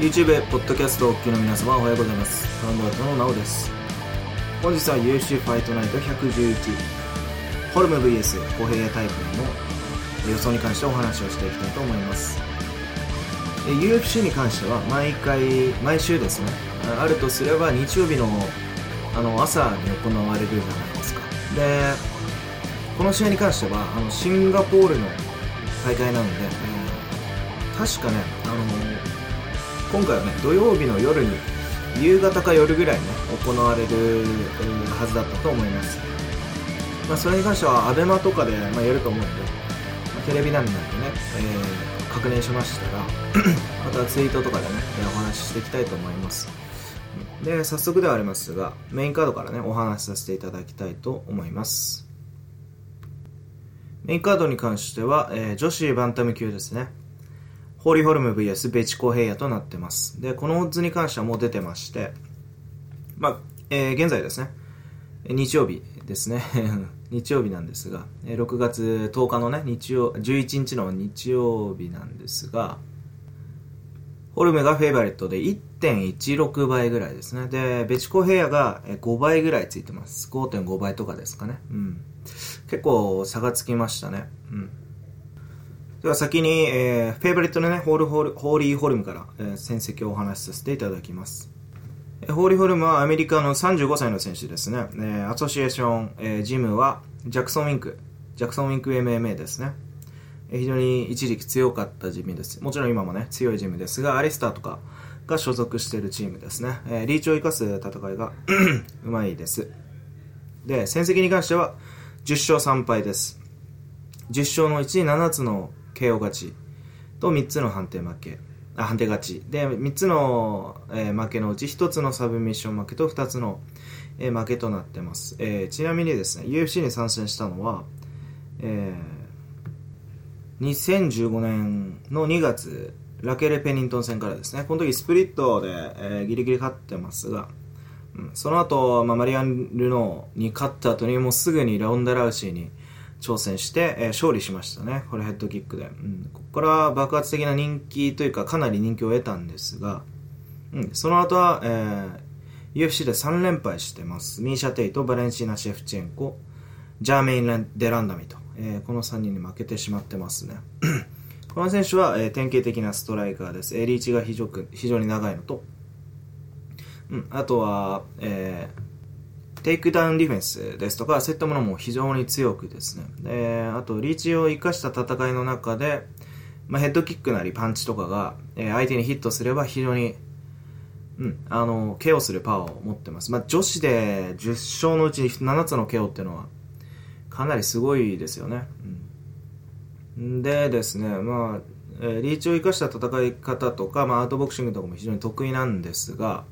YouTube、ポッドキャストをお聞きの皆様おはようございます。サウンドアートのなおです。本日は UFC ファイトナイト111、ホルム VS 公平タイプの予想に関してお話をしていきたいと思います。え UFC に関しては毎回、毎週ですね、ああるとすれば日曜日のあの朝に行われるじゃないですか。で、この試合に関してはあのシンガポールの大会なので、えー確かね、あの今回はね土曜日の夜に夕方か夜ぐらいに、ね、行われるはずだったと思います、まあ、それに関しては ABEMA とかで、まあ、やると思うので、まあテレビ欄なんでね、えー確認しましたら またツイートとかでねえお話ししていきたいと思います。で早速ではありますがメインカードからねお話しさせていただきたいと思います。メインカードに関しては、えー女子バンタム級ですね。ホーリーホルム VS ベチコヘイヤとなってます。で、このオッズに関してはもう出てまして、まあ、えー現在ですね、日曜日ですね、日曜日なんですが、6月10日のね、日曜、11日の日曜日なんですが、ホルムがフェイバリットで1.16倍ぐらいですね。で、ベチコヘイヤが5倍ぐらいついてます。5.5倍とかですかね。うん。結構差がつきましたね。うん。では先に、えーフェイバリットのね、ホールホールホーリーホルムから、えー戦績をお話しさせていただきます。えーホーリーホルムはアメリカの35歳の選手ですね。えーアソシエーション、えージムはジャクソンウィンク。ジャクソンウィンク MMA ですね。えー非常に一時期強かったジムです。もちろん今もね、強いジムですが、アリスターとかが所属しているチームですね。えーリーチを生かす戦いが うまいです。で、戦績に関しては10勝3敗です。10勝のうち7つの KO 勝ちと3つの判定負け。あ判定勝ち。で3つの、えー負けのうち1つのサブミッション負けと2つの、えー負けとなってます、えーちなみにですね UFC に参戦したのは、えー2015年の2月ラケル・ペニントン戦からですね。この時スプリットで、えーギリギリ勝ってますがうんその後、まあマリアン・ルノーに勝った後にもうすぐにラウンダ・ラウシーに挑戦して、えー勝利しましたね。これヘッドキックで。うん、ここから爆発的な人気というか、かなり人気を得たんですが、うん、その後は、えー UFC で3連敗してます。ミーシャ・テイト、バレンシーナ・シェフチェンコ、ジャーメイン・デランダミと、えーこの3人に負けてしまってますね。この選手は、えー典型的なストライカーです。えーリーチが非常非常に長いのと、うん、あとは、えーテイクダウンディフェンスですとか、そういったものも非常に強くですね。で、あと、リーチを生かした戦いの中で、まあ、ヘッドキックなりパンチとかが、えー相手にヒットすれば非常に、うん、あの、 KO するパワーを持ってます。まあ、女子で10勝のうち7つの KO っていうのは、かなりすごいですよね。うん、でですね、まあ、えーリーチを生かした戦い方とか、まあ、アウトボクシングとかも非常に得意なんですが、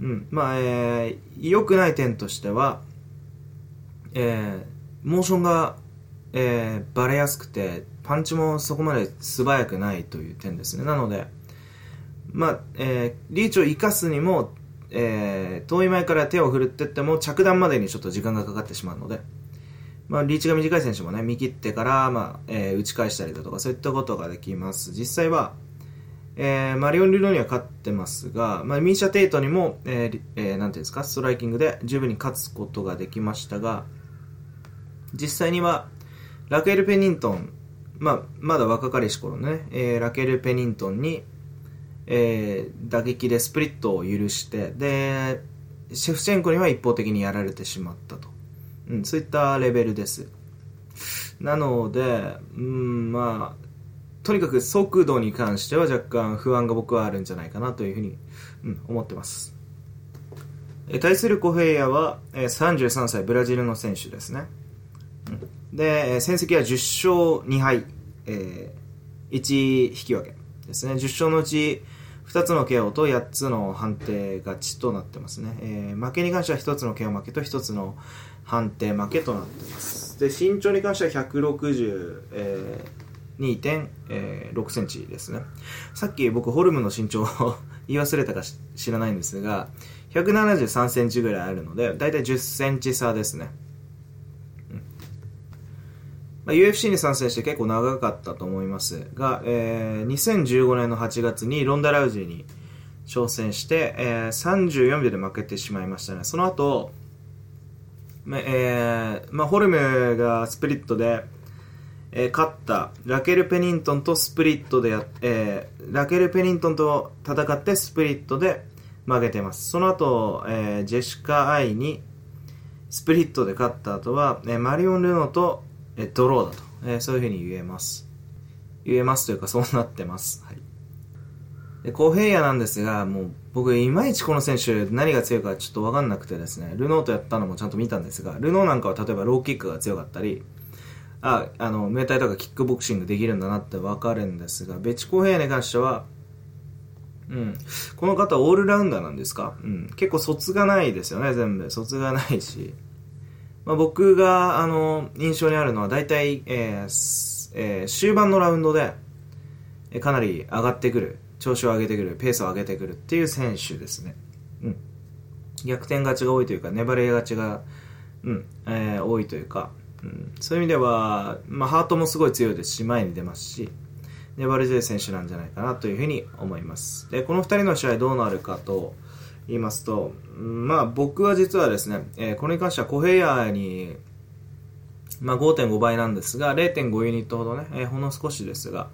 うん、まあ、えー良くない点としては、えーモーションが、えーバレやすくて、パンチもそこまで素早くないという点ですね。なので、まあ、えーリーチを生かすにも、えー遠い前から手を振るってっても着弾までにちょっと時間がかかってしまうので、まあ、リーチが短い選手もね、見切ってから、まあ、えー打ち返したりだとか、そういったことができます。実際は、えーマリオン・ルノには勝ってますが、まあ、ミーシャ・テイトにも、えーえーなんていうんですか、ストライキングで十分に勝つことができましたが、実際には、ラケル・ペニントン、まあ、まだ若かりし頃のね、えーラケル・ペニントンに、えー打撃でスプリットを許して、で、シェフチェンコには一方的にやられてしまったと。うん、そういったレベルです。なので、うん、まあ、とにかく速度に関しては若干不安が僕はあるんじゃないかなというふうに、うん、思ってます。え対するコヘイヤは、え33歳ブラジルの選手ですね。で、戦績は10勝2敗、えー1引き分けですね。10勝のうち2つの KO と8つの判定勝ちとなってますね。えー負けに関しては1つの KO 負けと1つの判定負けとなってます。で、身長に関しては160、えー2.6センチですね。さっき僕ホルムの身長を 言い忘れたか知らないんですが、173センチぐらいあるので、だいたい10センチ差ですね。まあ、UFC に参戦して結構長かったと思いますが、えー、2015年の8月にロンダ・ラウジーに挑戦して、えー、34秒で負けてしまいましたね。その後、まえーまあ、ホルムがスプリットで、えー、勝ったラケル・ペニントンとスプリットでや、えー、ラケル・ペニントンと戦ってスプリットで負けてます。その後、えー、ジェシカ・アイにスプリットで勝った後は、えー、マリオン・ルノと、えー、ドローだと、えー、そういうふうに言えます。言えますというかそうなってます。はい。で、コヘイヤなんですが、もう僕いまいちこの選手何が強いかちょっとわかんなくてですね、ルノーとやったのもちゃんと見たんですが、ルノーなんかは例えばローキックが強かったり、あ、あの、メータイとかキックボクシングできるんだなってわかるんですが、ベチコヘイに関しては、うん。この方オールラウンダーなんですか？うん。結構卒がないですよね、全部。卒がないし。まあ、僕が、あの、印象にあるのは大体、えーえー、終盤のラウンドで、えかなり上がってくる。調子を上げてくる、ペースを上げてくるっていう選手ですね。うん。逆転勝ちが多いというか、粘り勝ちが、うん、えー、多いというか、そういう意味では、まあ、ハートもすごい強いですし、前に出ますし、粘り強い選手なんじゃないかなというふうに思います。で、この2人の試合どうなるかと言いますと、まあ僕は実はですね、えー、これに関してはコヘイヤーに、まあ5.5倍なんですが、0.5ユニットほどね、えー、ほんの少しですが、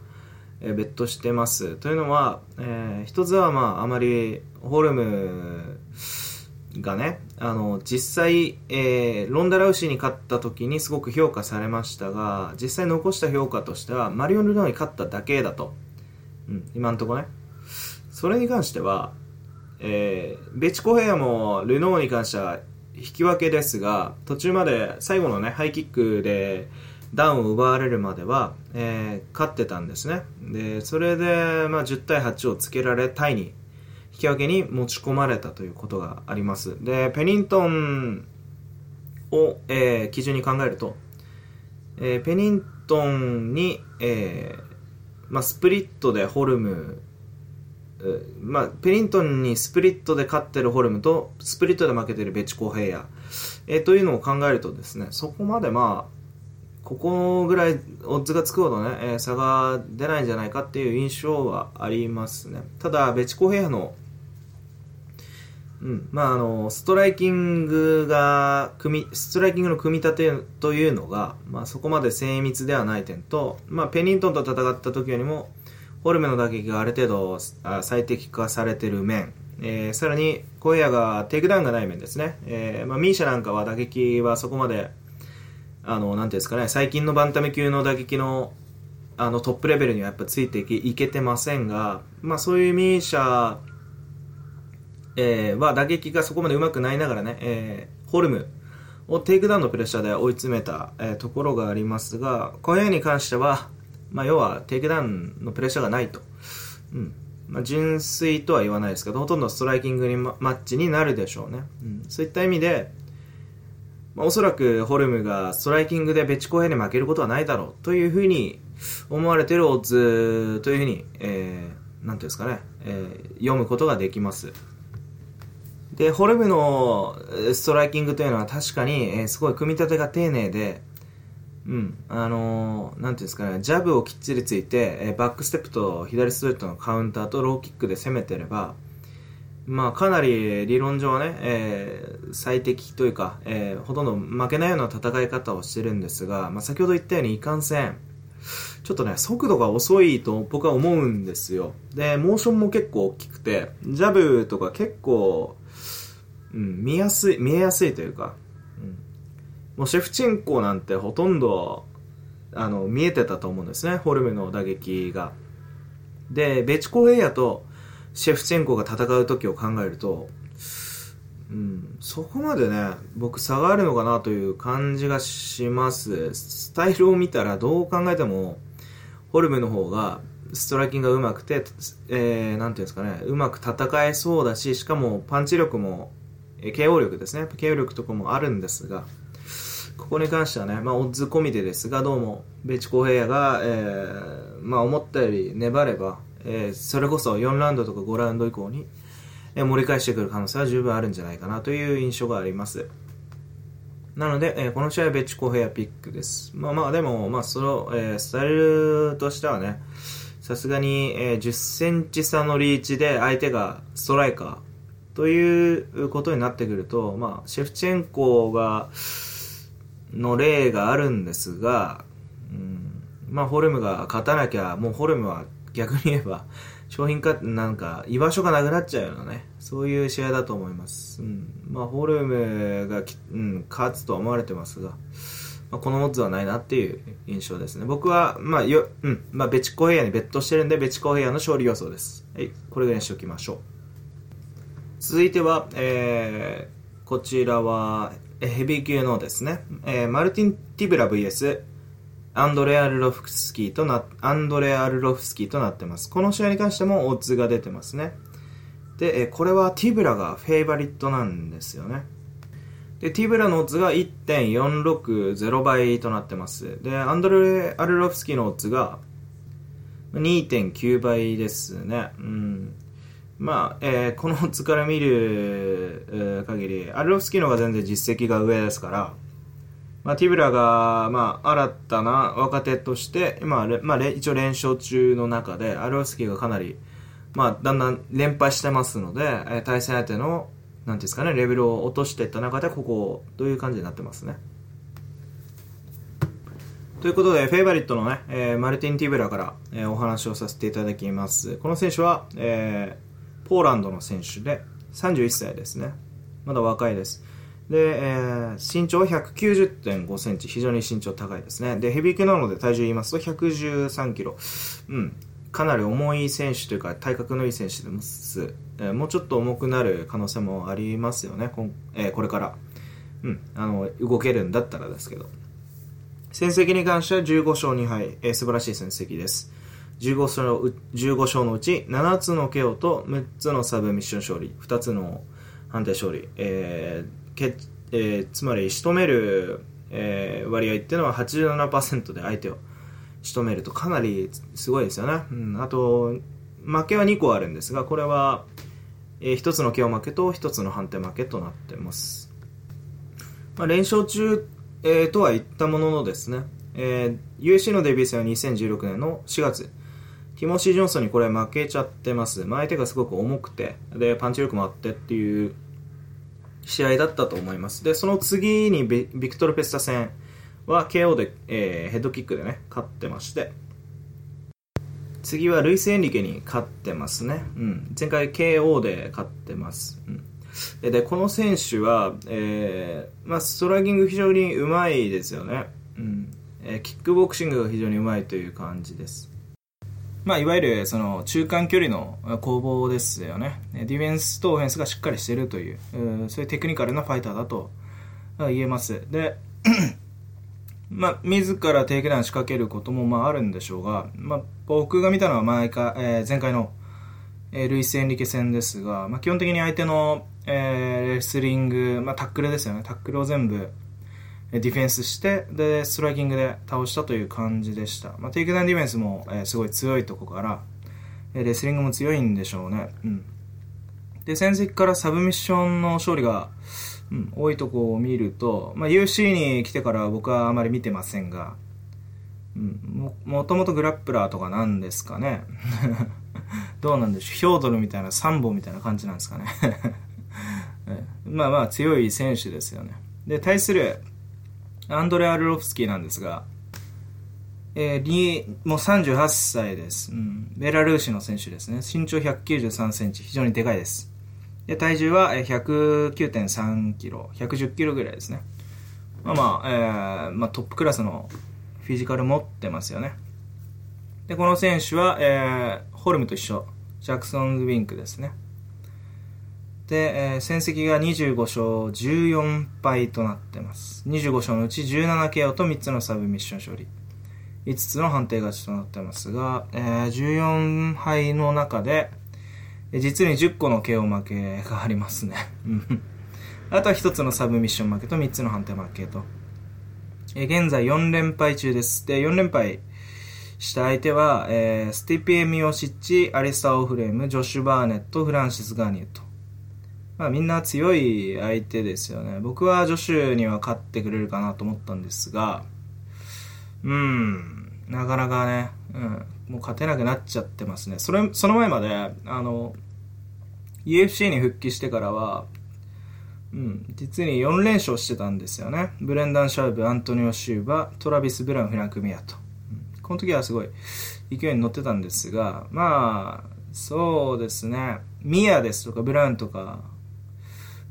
え別途してます。というのは、えー、一つはまああまりホルムがね、あの、実際、えー、ロンダ・ラウシーに勝った時にすごく評価されましたが、実際残した評価としては、マリオ・ルノーに勝っただけだと。うん、今んとこね。それに関しては、えー、ベチコヘアもルノーに関しては引き分けですが、途中まで最後のね、ハイキックで、ダウンを奪われるまでは、えー、勝ってたんですね。で、それで、まあ、10対8をつけられ、タイに、引き分けに持ち込まれたということがあります。で、ペニントンを、えー、基準に考えると、えー、ペニントンに、えー、まあ、スプリットでホルム、まあ、ペリントンにスプリットで勝ってるホルムとスプリットで負けてるベチコヘイヤ、えー、というのを考えるとですねそこまでまあここぐらいオッズがつくほどね、えー、差が出ないんじゃないかっていう印象はありますね。ただ、ベチコヘアの、うん、まああの、ストライキングが、組ストライキングの組み立てというのが、まあそこまで精密ではない点と、まあペニントンと戦った時よりも、ホルムの打撃がある程度最適化されてる面、えー、さらに、コヘイアがテイクダウンがない面ですね。えー、まあミーシャなんかは打撃はそこまであの、なんていうんですかね、最近のバンタム級の打撃の、あの、トップレベルにはやっぱついていけてませんが、まあそういうミーシャ、えー、は打撃がそこまで上手くないながらね、えー、ホルムをテイクダウンのプレッシャーで追い詰めた、えー、ところがありますが、このに関しては、まあ要はテイクダウンのプレッシャーがないと。うん。まあ純粋とは言わないですけど、ほとんどストライキングにマッチになるでしょうね。うん。そういった意味で、まあ、おそらくホルムがストライキングでベチコヘイアに負けることはないだろうというふうに思われているオッズというふうに、えー、なんていうんですかね、えー、読むことができます。で、ホルムのストライキングというのは確かに、えー、すごい組み立てが丁寧で、うん、あのー、なんていうんですかね、ジャブをきっちりついて、えー、バックステップと左ストレートのカウンターとローキックで攻めてれば、まあ、かなり理論上はね、えー、最適というか、えー、ほとんど負けないような戦い方をしてるんですが、まあ、先ほど言ったようにいかんせん、ちょっとね、速度が遅いと僕は思うんですよ。で、モーションも結構大きくて、ジャブとか結構、うん、見やすい、見えやすいというか、うん、もうシェフチェンコなんてほとんど、あの、見えてたと思うんですね、ホルムの打撃が。で、ベチコエイヤと、シェフチェンコが戦う時を考えると、うん、そこまでね、僕差があるのかなという感じがします。スタイルを見たらどう考えても、ホルムの方がストライキングが上手くて、えー、なんていうんですかね、うまく戦えそうだし、しかもパンチ力も、えー、KO 力ですね、KO 力とかもあるんですが、ここに関してはね、まあ、オッズ込みでですが、どうも、ベチコヘイヤが、えー、まあ、思ったより粘れば、えー、それこそ4ラウンドとか5ラウンド以降に、えー、盛り返してくる可能性は十分あるんじゃないかなという印象があります。なので、えーこの試合はベチコヘアピックです。まあまあ、でも、まあ、その、えースタイルとしてはね、さすがに、えー10センチ差のリーチで相手がストライカーということになってくると、まあ、シェフチェンコが、の例があるんですが、うん、まあ、ホルムが勝たなきゃ、もうホルムは逆に言えば、商品化、なんか、居場所がなくなっちゃうようなね、そういう試合だと思います。うん。まあ、ホルムが、うん、勝つとは思われてますが、まあ、このオッズはないなっていう印象ですね。僕は、まあ、よ、うん、まあ、ベチコヘアにベットしてるんで、ベチコヘアの勝利予想です。はい、これぐらいにしておきましょう。続いては、えー、こちらは、ヘビー級のですね、えーマルティン・ティブラ VS アンドレア・ルロフスキーとな、アンドレア・ルロフスキーとなってます。この試合に関してもオッズが出てますね。で、えーこれはティブラがフェイバリットなんですよね。で、ティブラのオッズが1.460倍となってます。で、アンドレア・ルロフスキーのオッズが2.9倍ですね。うん。まあ、えーこの図から見る、限り、アルロフスキーの方が全然実績が上ですから、まあ、ティブラが、まあ、新たな若手として、今、れまあ、一応連勝中の中で、アルロフスキーがかなり、まあ、だんだん連敗してますので、えー対戦相手の、なんですかね、レベルを落としていった中で、ここ、どういう感じになってますね。ということで、フェイバリットのね、えーマルティン・ティブラから、えーお話をさせていただきます。この選手は、えーポーランドの選手で、31歳ですね。まだ若いです。で、えー身長は190.5センチ、非常に身長高いですね。で、ヘビー級なので体重言いますと113キロ。うん。かなり重い選手というか、体格のいい選手です。えーもうちょっと重くなる可能性もありますよね、こんえーこれから。うん。あの、動けるんだったらですけど。戦績に関しては15勝2敗、えー素晴らしい戦績です。15勝のう15勝のうち7つの KO と6つのサブミッション勝利、2つの判定勝利、えーけえーつまり仕留める、えー割合っていうのは87%で相手を仕留めるとかなりすごいですよね。うん、あと、負けは2個あるんですが、これは、え1つの KO 負けと1つの判定負けとなってます。まあ、連勝中、えーとは言ったもののですね、えー UFC のデビュー戦は2016年の4月。ティモシー・ジョンソンにこれ負けちゃってます。相手がすごく重くて、で、パンチ力もあってっていう試合だったと思います。で、その次にビビクトル・ペスタ戦は KO で、えーヘッドキックでね、勝ってまして、次はルイス・エンリケに勝ってますね。うん。前回 KO で勝ってます。うん。で、でこの選手は、えーまあ、ストライキング非常にうまいですよね。うん。えーキックボクシングが非常にうまいという感じです。まあ、いわゆるその中間距離の攻防ですよね。ディフェンスとオフェンスがしっかりしているという、そういうテクニカルなファイターだと言えます。で、まあ、自らテイクダウン仕掛けることもまああるんでしょうが、まあ、僕が見たのは前か、えー前回の、えルイス・エンリケ戦ですが、まあ、基本的に相手の、えーレスリング、まあ、タックルですよね。タックルを全部ディフェンスして、で、ストライキングで倒したという感じでした。まあ、テイクダウンディフェンスも、えーすごい強いとこから、えレスリングも強いんでしょうね。うん。で、戦績からサブミッションの勝利が、うん、多いとこを見ると、まあ、UC に来てから僕はあまり見てませんが、うん、ももともとグラップラーとかなんですかね どうなんでしょうヒョードルみたいなサンボみたいな感じなんですかね まあまあ強い選手ですよねで対するアンドレ・アルロフスキーなんですが、えー、もう38歳です、うん、ベラルーシの選手ですね。身長193センチ非常にでかいです。で体重は109.3キロ110キロぐらいですね。まあまあ、えーまあ、トップクラスのフィジカル持ってますよね。でこの選手は、えーホルムと一緒。ジャクソン・ウィンクですね、えー戦績が25勝14敗となってます。25勝のうち 17KO と3つのサブミッション勝利。5つの判定勝ちとなってますが、えー14敗の中で実に10個の KO 負けがありますね。あとは1つのサブミッション負けと3つの判定負けと。えー現在4連敗中です。で4連敗した相手は、えースティピエ・ミオシッチ、アリスター・オフレーム、ジョシュ・バーネット、フランシス・ガーニエット。まあみんな強い相手ですよね。僕はジョシュには勝ってくれるかなと思ったんですが、うん、なかなかね、うん、もう勝てなくなっちゃってますね。それ、その前まで、あの、UFC に復帰してからは、うん、実に4連勝してたんですよね。ブレンダン・シャーブ、アントニオ・シューバ、トラビス・ブラウン、フランク・ミアと。この時はすごい勢いに乗ってたんですが、まあ、そうですね。ミアですとか、ブラウンとか、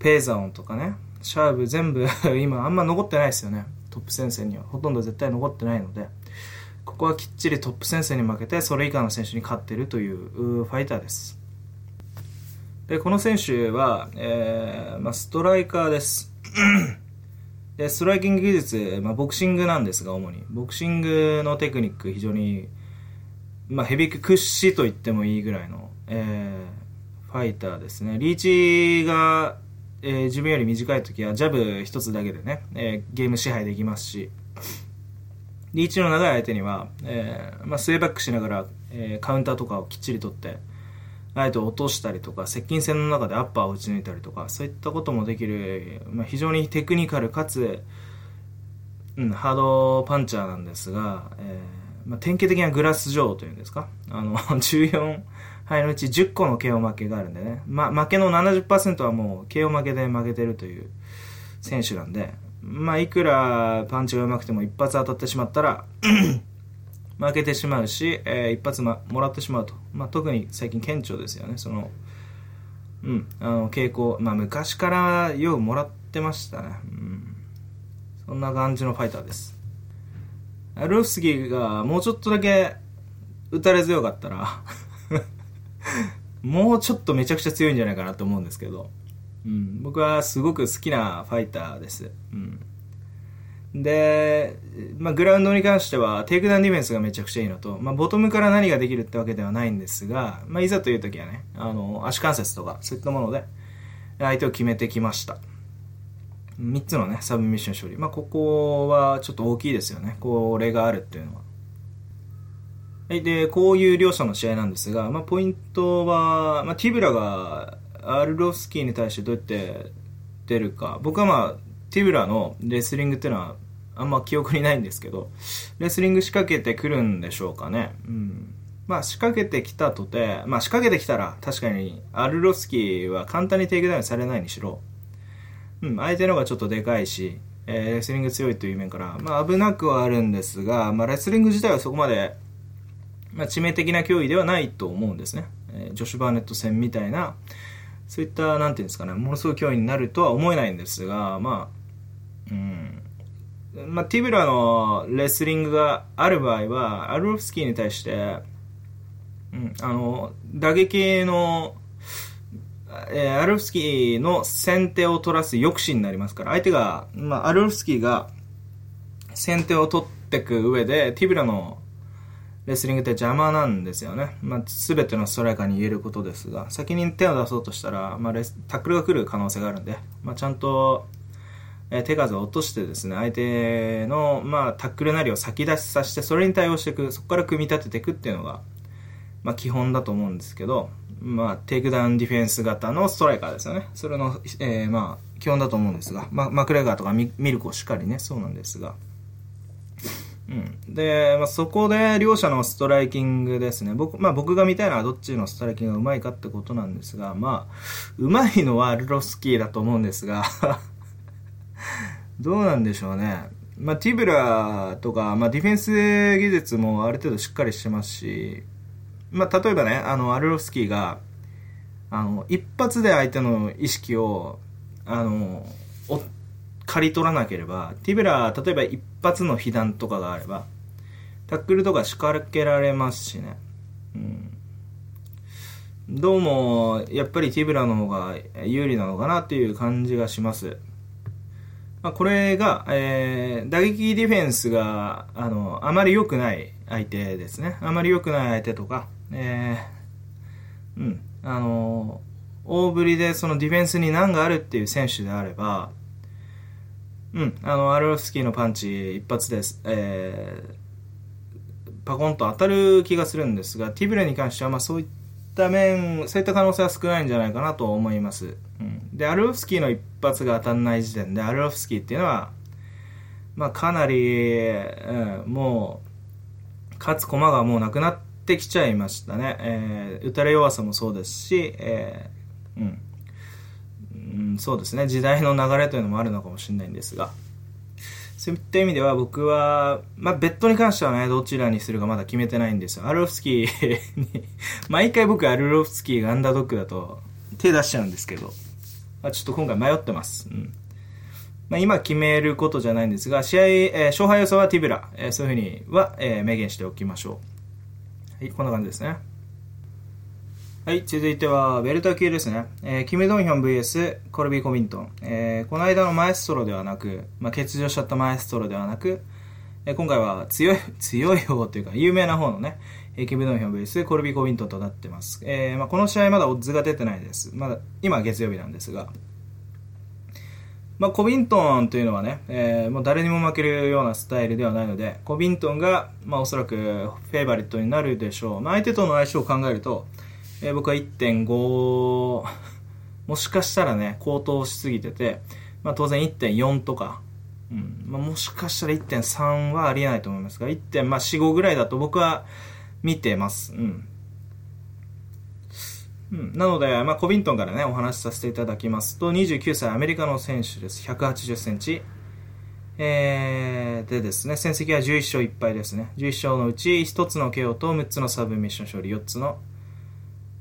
ペーザオンとかね、シャーブ全部 今あんま残ってないですよね。トップ戦線には。ほとんど絶対残ってないので、ここはきっちりトップ戦線に負けて、それ以下の選手に勝ってるというファイターです。で、この選手は、えー、まあ、ストライカーです。で、ストライキング技術、まあ、ボクシングなんですが、主に。ボクシングのテクニック、非常に、まあ、ヘビー屈指と言ってもいいぐらいの、えー、ファイターですね。リーチが、えー、自分より短い時は、ジャブ一つだけでね、えー、ゲーム支配できますし、リーチの長い相手には、えーまあ、スウェーバックしながら、えー、カウンターとかをきっちり取って、相手を落としたりとか、接近戦の中でアッパーを打ち抜いたりとか、そういったこともできる、まあ、非常にテクニカルかつ、うん、ハードパンチャーなんですが、えーまあ、典型的なグラス女王というんですか、あの、14敗のうち10個の KO 負けがあるんでね、ま、負けの70%はもう KO 負けで負けてるという選手なんで、まあ、いくらパンチが上手くても一発当たってしまったら 負けてしまうし、えー、一発、ま、もらってしまうと。まあ、特に最近顕著ですよね。その、うん、あの、傾向。まあ、昔からようもらってましたね。うん。そんな感じのファイターです。ルフスキーがもうちょっとだけ打たれ強かったらもうちょっとめちゃくちゃ強いんじゃないかなと思うんですけど、うん、僕はすごく好きなファイターです。うんで、まあ、グラウンドに関しては、テイクダウンディフェンスがめちゃくちゃいいのと、まあ、ボトムから何ができるってわけではないんですが、まあ、いざという時はね、あの、足関節とか、そういったもので、相手を決めてきました。3つのね、サブミッション勝利。まあ、ここはちょっと大きいですよね。これがあるっていうのは。はいで、こういう両者の試合なんですが、まあ、ポイントは、まあ、ティブラがアルロフスキーに対してどうやって出るか。僕はまあ、ティブラのレスリングっていうのはあんま記憶にないんですけど、レスリング仕掛けてくるんでしょうかね。うん。まあ仕掛けてきたとて、まあ仕掛けてきたら確かにアルロフスキーは簡単にテイクダウンされないにしろ、うん、相手の方がちょっとでかいし、えー、レスリング強いという面から、まあ危なくはあるんですが、まあレスリング自体はそこまで、まあ致命的な脅威ではないと思うんですね。えー、ジョシュ・バーネット戦みたいな、そういった、なんていうんですかね、ものすごい脅威になるとは思えないんですが、まあ、うん。まあ、ティブラのレスリングがある場合は、アルロフスキーに対して、うん、あの、打撃の、えー、アルロフスキーの先手を取らす抑止になりますから、相手が、まあ、アルロフスキーが先手を取っていく上で、ティブラのレスリングって邪魔なんですよね。まあ、全てのストライカーに言えることですが、先に手を出そうとしたら、まあ、レスタックルが来る可能性があるんで、まあ、ちゃんとえ手数を落としてですね、相手の、まあ、タックルなりを先出しさせて、それに対応していく、そこから組み立てていくっていうのが、まあ、基本だと思うんですけど、まあ、テイクダウンディフェンス型のストライカーですよね。それの、えー、まあ、基本だと思うんですが、まあ、マクレガーとかミルコもしかりね、そうなんですが。うん。で、まあ、そこで両者のストライキングですね。僕、まあ僕が見たいのはどっちのストライキングがうまいかってことなんですが、まあ、うまいのはアルロフスキーだと思うんですが どうなんでしょうね。まあ、ティブラとか、まあ、ディフェンス技術もある程度しっかりしてますし、まあ、例えばね、あの、アルロスキーが、あの、一発で相手の意識を、あの、お、刈り取らなければ、ティブラ、例えば一発の被弾とかがあれば、タックルとか仕掛けられますしね。うん。どうも、やっぱりティブラの方が有利なのかなっていう感じがします。まあ、これが、えー、打撃ディフェンスが、あの、あまり良くない相手ですね。あまり良くない相手とか、えー、うん、あの、大振りでそのディフェンスに難があるっていう選手であれば、うん、あの、アルロフスキーのパンチ一発です、えー、パコンと当たる気がするんですが、ティブレに関しては、まあそういった面、そういった可能性は少ないんじゃないかなと思います。うん、で、アルロフスキーの一発が当たんない時点で、アルロフスキーっていうのは、まあ、かなり、うん、もう、勝つ駒がもうなくなってきちゃいましたね。えー、打たれ弱さもそうですし、えー、うん、うん、そうですね、時代の流れというのもあるのかもしれないんですが、そういった意味では僕は、まあ、ベッドに関してはね、どちらにするかまだ決めてないんですよ。アルロフスキーに毎回僕アルロフスキーがアンダードックだと手出しちゃうんですけど、まあ、ちょっと今回迷ってます。うんまあ、今決めることじゃないんですが、試合、えー、勝敗予想はティブラ、えー、そういうふうには、えー、明言しておきましょう。はい、こんな感じですね。はい、続いては、ベルタ級ですね。えー、キム・ドンヒョン VS コルビー・コビントン。えー、この間のマエストロではなく、まあ、欠場しちゃったマエストロではなく、えー、今回は強い、強い方というか、有名な方のね、えー、キム・ドンヒョン VS コルビー・コビントンとなってます。えー、まあ、この試合まだオッズが出てないです。まだ、今月曜日なんですが、まあ、コビントンというのはね、えー、もう誰にも負けるようなスタイルではないので、コビントンが、まあ、おそらくフェイバリットになるでしょう。まあ、相手との相性を考えると、えー、僕は1.5もしかしたらね高騰しすぎてて、まあ、当然1.4とか、うんまあ、もしかしたら1.3はありえないと思いますが1.45ぐらいだと僕は見てます、うん。うん、なので、まあ、コビントンからねお話しさせていただきますと29歳アメリカの選手です。1 8 0センチ。えー、でですね、戦績は11勝1敗ですね。11勝のうち1つの KO と6つのサブミッション勝利、4つの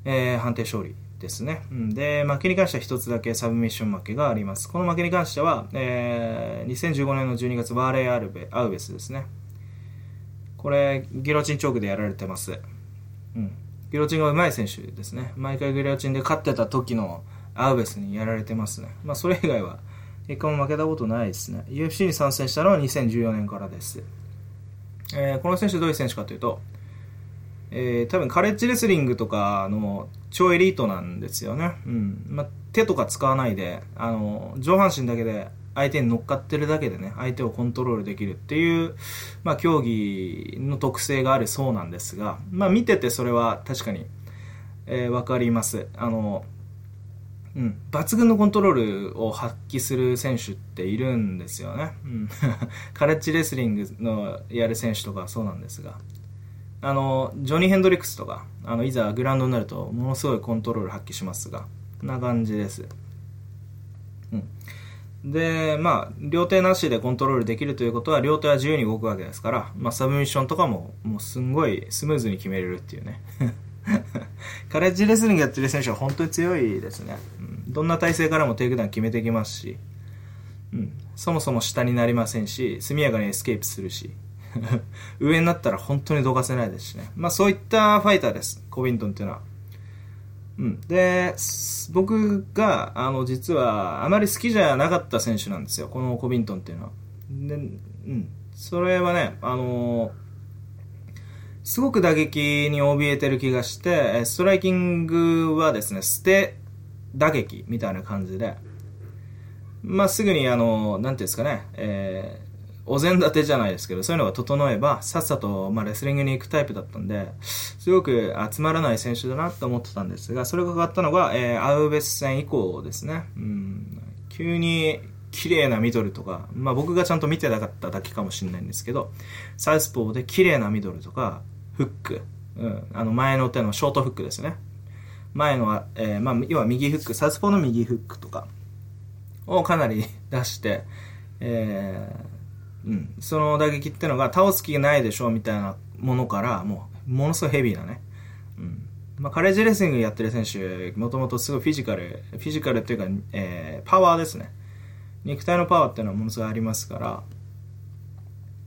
えー、判定勝利ですね。で、負けに関しては1つだけサブミッション負けがあります。この負けに関しては、えー、2015年の12月、バーレー・アルベアウベスですね。これ、ギロチンチョークでやられてます。うん。ギロチンが上手い選手ですね。毎回ギロチンで勝ってた時のアウベスにやられてますね。まあ、それ以外は、一回も負けたことないですね。UFC に参戦したのは2014年からです。えー、この選手どういう選手かというと、えー、多分カレッジレスリングとかの超エリートなんですよね。うん。ま、手とか使わないであの上半身だけで相手に乗っかってるだけでね相手をコントロールできるっていう、まあ、競技の特性があるそうなんですが、まあ、見ててそれは確かに、えー、分かります。あの、うん、抜群のコントロールを発揮する選手っているんですよね、うん、カレッジレスリングのやる選手とかそうなんですが。あのジョニー・ヘンドリックスとかあのいざグラウンドになるとものすごいコントロール発揮しますがこんな感じです、うん、でまあ両手なしでコントロールできるということは両手は自由に動くわけですから、まあ、サブミッションとかももうすんごいスムーズに決めれるっていうね。カレッジレスリングやってる選手は本当に強いですね、うん、どんな体勢からもテイクダウン決めてきますし、うん、そもそも下になりませんし速やかにエスケープするし。上になったら本当にどかせないですしね。まあそういったファイターです、コビントンっていうのは。うん。で、僕が、あの、実はあまり好きじゃなかった選手なんですよ、このコビントンっていうのは。で、うん。それはね、あのすごく打撃に怯えてる気がして、ストライキングはですね、捨て打撃みたいな感じで、まあ、すぐにあの、なんていうんですかね、えー、お膳立てじゃないですけど、そういうのが整えば、さっさと、まあ、レスリングに行くタイプだったんで、すごく集まらない選手だなと思ってたんですが、それが変わったのが、えー、アウベス戦以降ですね。うん、急に、綺麗なミドルとか、まあ僕がちゃんと見てなかっただけかもしれないんですけど、サウスポーで綺麗なミドルとか、フック、うん、あの前の手のショートフックですね。前の、えー、まあ、要は右フック、サウスポーの右フックとかをかなり出して、えー、うん、その打撃ってのが倒す気がないでしょみたいなものからもうものすごいヘビーなね、うん。まあ、カレッジレスリングやってる選手もともとすごいフィジカルフィジカルっていうか、えー、パワーですね。肉体のパワーっていうのはものすごいありますから、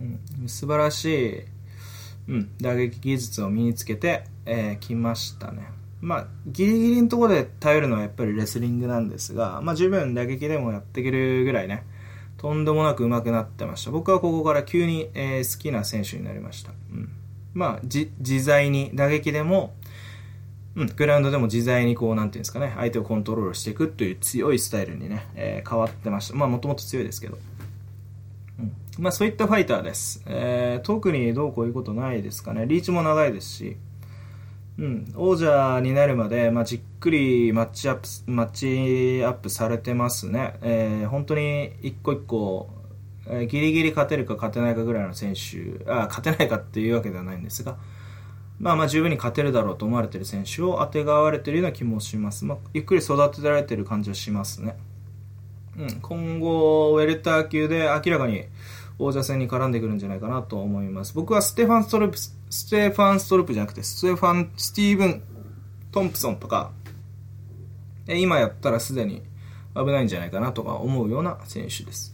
うん、素晴らしい、うん、打撃技術を身につけてき、えー、ましたね。まあ、ギリギリのところで頼るのはやっぱりレスリングなんですが、まあ、十分打撃でもやっていけるぐらいね、とんでもなく上手くなってました。僕はここから急に、えー、好きな選手になりました。うん、まあ、自在に、打撃でも、うん、グラウンドでも自在にこう、なんていうんですかね、相手をコントロールしていくという強いスタイルにね、えー、変わってました。まあ、もともと強いですけど。うん、まあ、そういったファイターです。えー、特にどうこういうことないですかね。リーチも長いですし、うん、王者になるまで、まあ、じっくりマッチアップマッチアップされてますね、えー、本当に一個一個、えー、ギリギリ勝てるか勝てないかぐらいの選手あ勝てないかっていうわけではないんですが、まあ、まあ十分に勝てるだろうと思われている選手をあてがわれているような気もします、まあ、ゆっくり育てられている感じはしますね、うん、今後ウェルター級で明らかに王者戦に絡んでくるんじゃないかなと思います僕はステファン・ストルプステファン・ストルプじゃなくてステファン・スティーブン・トンプソンとか今やったらすでに危ないんじゃないかなとか思うような選手です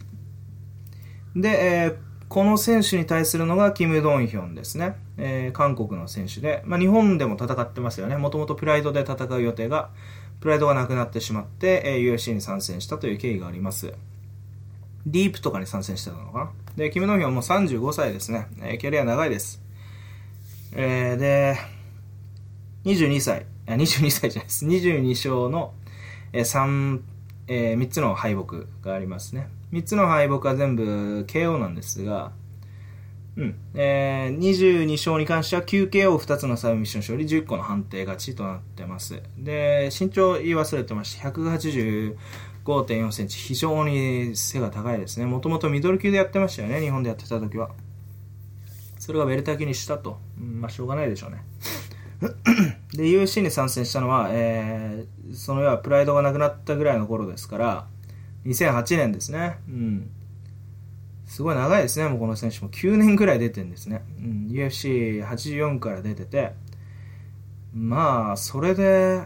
で、えーこの選手に対するのがキム・ドンヒョンですね。えー、韓国の選手で、まあ、日本でも戦ってますよね。もともとプライドで戦う予定が、プライドがなくなってしまって、えー、UFC に参戦したという経緯があります。ディープとかに参戦してたのかな？で、キム・ノヒョンも35歳ですね。えー、キャリア長いです。えー、で、22歳、あ、22歳じゃないです。22勝の、えー、3、えー、3つの敗北がありますね。3つの敗北は全部 KO なんですが、うん。えー、22勝に関しては 9KO2 つのサブミッション勝利10個の判定勝ちとなってます。で、身長言い忘れてました。185 5.4センチ。非常に背が高いですね。もともとミドル級でやってましたよね。日本でやってた時は。それがベルタキ級にしたと。うん、まあ、しょうがないでしょうね。で、UFC に参戦したのは、えー、その要はプライドがなくなったぐらいの頃ですから、2008年ですね。うん。すごい長いですね、もうこの選手も。9年ぐらい出てるんですね。うん、UFC84 から出てて、まあ、それで、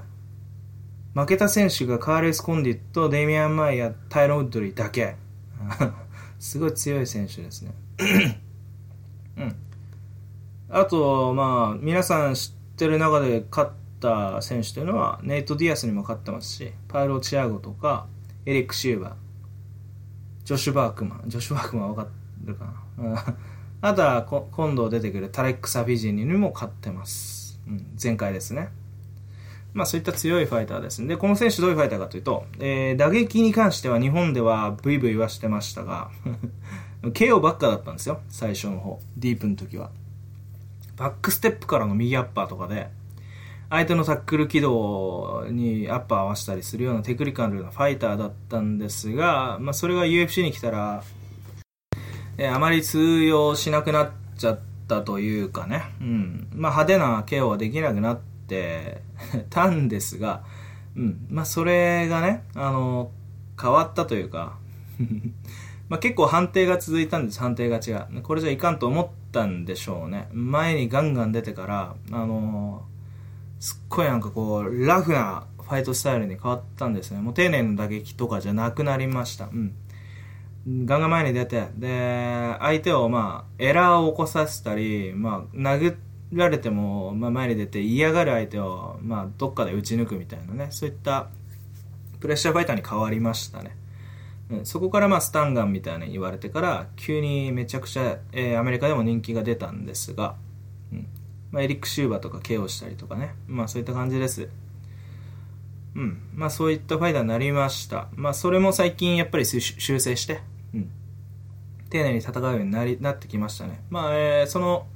負けた選手がカーレス・コンディとデイミアン・マイヤ、タイロン・ウッドリーだけ。すごい強い選手ですね。うん。あと、まあ、皆さん知ってる中で勝った選手というのは、ネイト・ディアスにも勝ってますし、パイロ・チアゴとか、エリック・シューバー、ジョシュ・バークマン、ジョシュ・バークマンわかるかな あとは今度出てくるタレック・サビジニにも勝ってます。うん、前回ですね。まあそういった強いファイターです。で、この選手どういうファイターかというと、えー、打撃に関しては日本ではブイブイ言わしてましたが KO ばっかだったんですよ。最初の方。ディープの時は。バックステップからの右アッパーとかで、相手のタックル軌道にアッパー合わせたりするようなテクニカルなファイターだったんですが、まあ、それが UFC に来たら、えー、あまり通用しなくなっちゃったというかね、うんまあ、派手な KO はできなくなって たんですが、うんまあ、それがね、あの変わったというか まあ結構判定が続いたんです、判定勝ちが。これじゃいかんと思ったんでしょうね。前にガンガン出てから、あのすっごいなんかこう、ラフなファイトスタイルに変わったんですね。もう丁寧な打撃とかじゃなくなりました。うん。ガンガン前に出て、で、相手をまあ、エラーを起こさせたり、まあ、殴られても、まあ、前に出て嫌がる相手を、まあ、どっかで打ち抜くみたいなね、そういったプレッシャーファイターに変わりましたね。うん、そこからまあスタンガンみたいに言われてから急にめちゃくちゃ、えー、アメリカでも人気が出たんですが、うんまあ、エリック・シューバーとか KO したりとかね、まあそういった感じです。うん。まあそういったファイターになりました。まあそれも最近やっぱり修正して、うん。丁寧に戦うようになりなってきましたね。まあ、えー、その、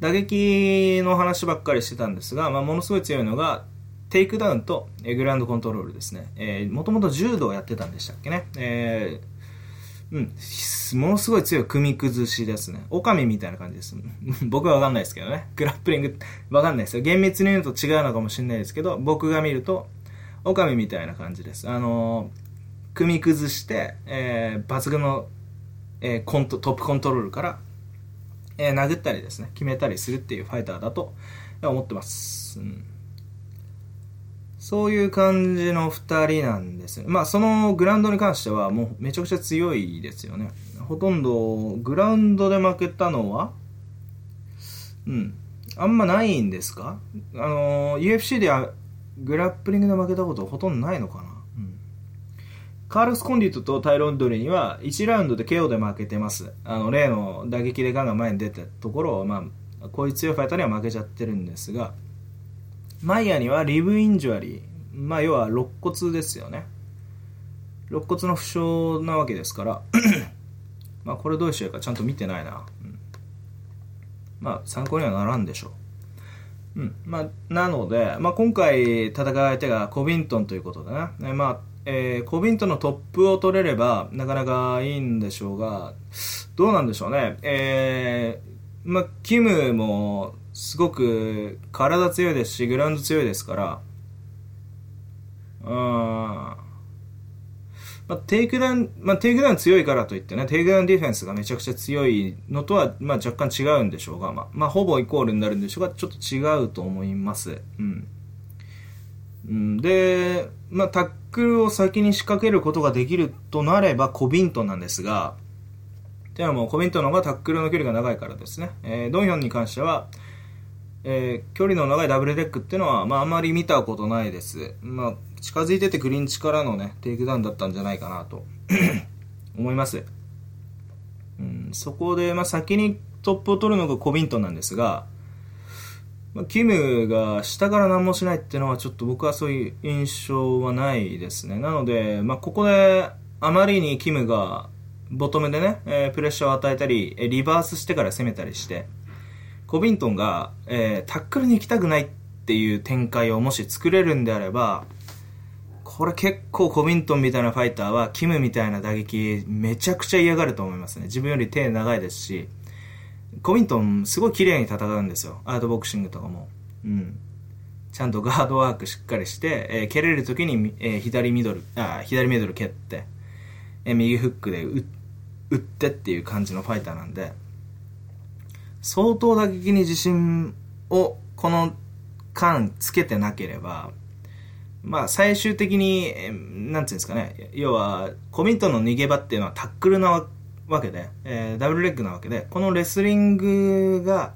打撃の話ばっかりしてたんですが、まあものすごい強いのが、テイクダウンとグラウンドコントロールですね。え、もともと柔道やってたんでしたっけね。えーうん、ものすごい強い組み崩しですね。オカミみたいな感じです。僕はわかんないですけどね。グラップリング、わかんないですよ。厳密に言うと違うのかもしれないですけど、僕が見ると、オカミみたいな感じです。あのー、組み崩して、えー、抜群の、えー、コント、トップコントロールから、えー、殴ったりですね、決めたりするっていうファイターだと思ってます。うんそういう感じの2人なんですまあそのグラウンドに関してはもうめちゃくちゃ強いですよね。ほとんどグラウンドで負けたのはうん。あんまないんですか？あの、UFC ではグラップリングで負けたことほとんどないのかな？カールス・コンディットとタイロン・ドリには1ラウンドで KO で負けてます。あの、例の打撃でガンガン前に出たところを、まあ、こういう強いファイターには負けちゃってるんですが、マイヤーにはリブインジュアリー。まあ、要は肋骨ですよね。肋骨の負傷なわけですから まあ、これどういう試合かちゃんと見てないな。うん、まあ、参考にはならんでしょう。うんまあ、なので、まあ、今回戦う相手がコビントンということでね、えまあえー、コビントのトップを取れればなかなかいいんでしょうがどうなんでしょうね、えーまあ、キムもすごく体強いですしグラウンド強いですからうんまあ、テイクダウン、まあ、テイクダウン強いからといってね、テイクダウンディフェンスがめちゃくちゃ強いのとは、まあ、若干違うんでしょうが、まあ、まあ、ほぼイコールになるんでしょうが、ちょっと違うと思います。うん。うん、で、まあ、タックルを先に仕掛けることができるとなれば、コビントンなんですが、ではもうコビントンの方がタックルの距離が長いからですね。えー、ドンヒョンに関しては、えー、距離の長いダブルレッグっていうのは、まあ、あまり見たことないです。まあ、近づいててクリンチからのね、テイクダウンだったんじゃないかなと 思います。うん、そこで、まあ、先にトップを取るのがコビントンなんですが、まあ、キムが下から何もしないっていうのはちょっと僕はそういう印象はないですね。なので、まあ、ここであまりにキムがボトムでね、えー、プレッシャーを与えたり、リバースしてから攻めたりして、コビントンが、えー、タックルに行きたくないっていう展開をもし作れるんであれば、これ結構コビントンみたいなファイターは、キムみたいな打撃めちゃくちゃ嫌がると思いますね。自分より手長いですし、コビントンすごい綺麗に戦うんですよ。アートボクシングとかも。うん。ちゃんとガードワークしっかりして、えー、蹴れる時に、えー、左ミドル、あ、左ミドル蹴って、えー、右フックで打ってっていう感じのファイターなんで、相当打撃に自信をこの間つけてなければ、まあ最終的に、なんていうんですかね、要はコミットンの逃げ場っていうのはタックルなわけで、えー、ダブルレッグなわけで、このレスリングが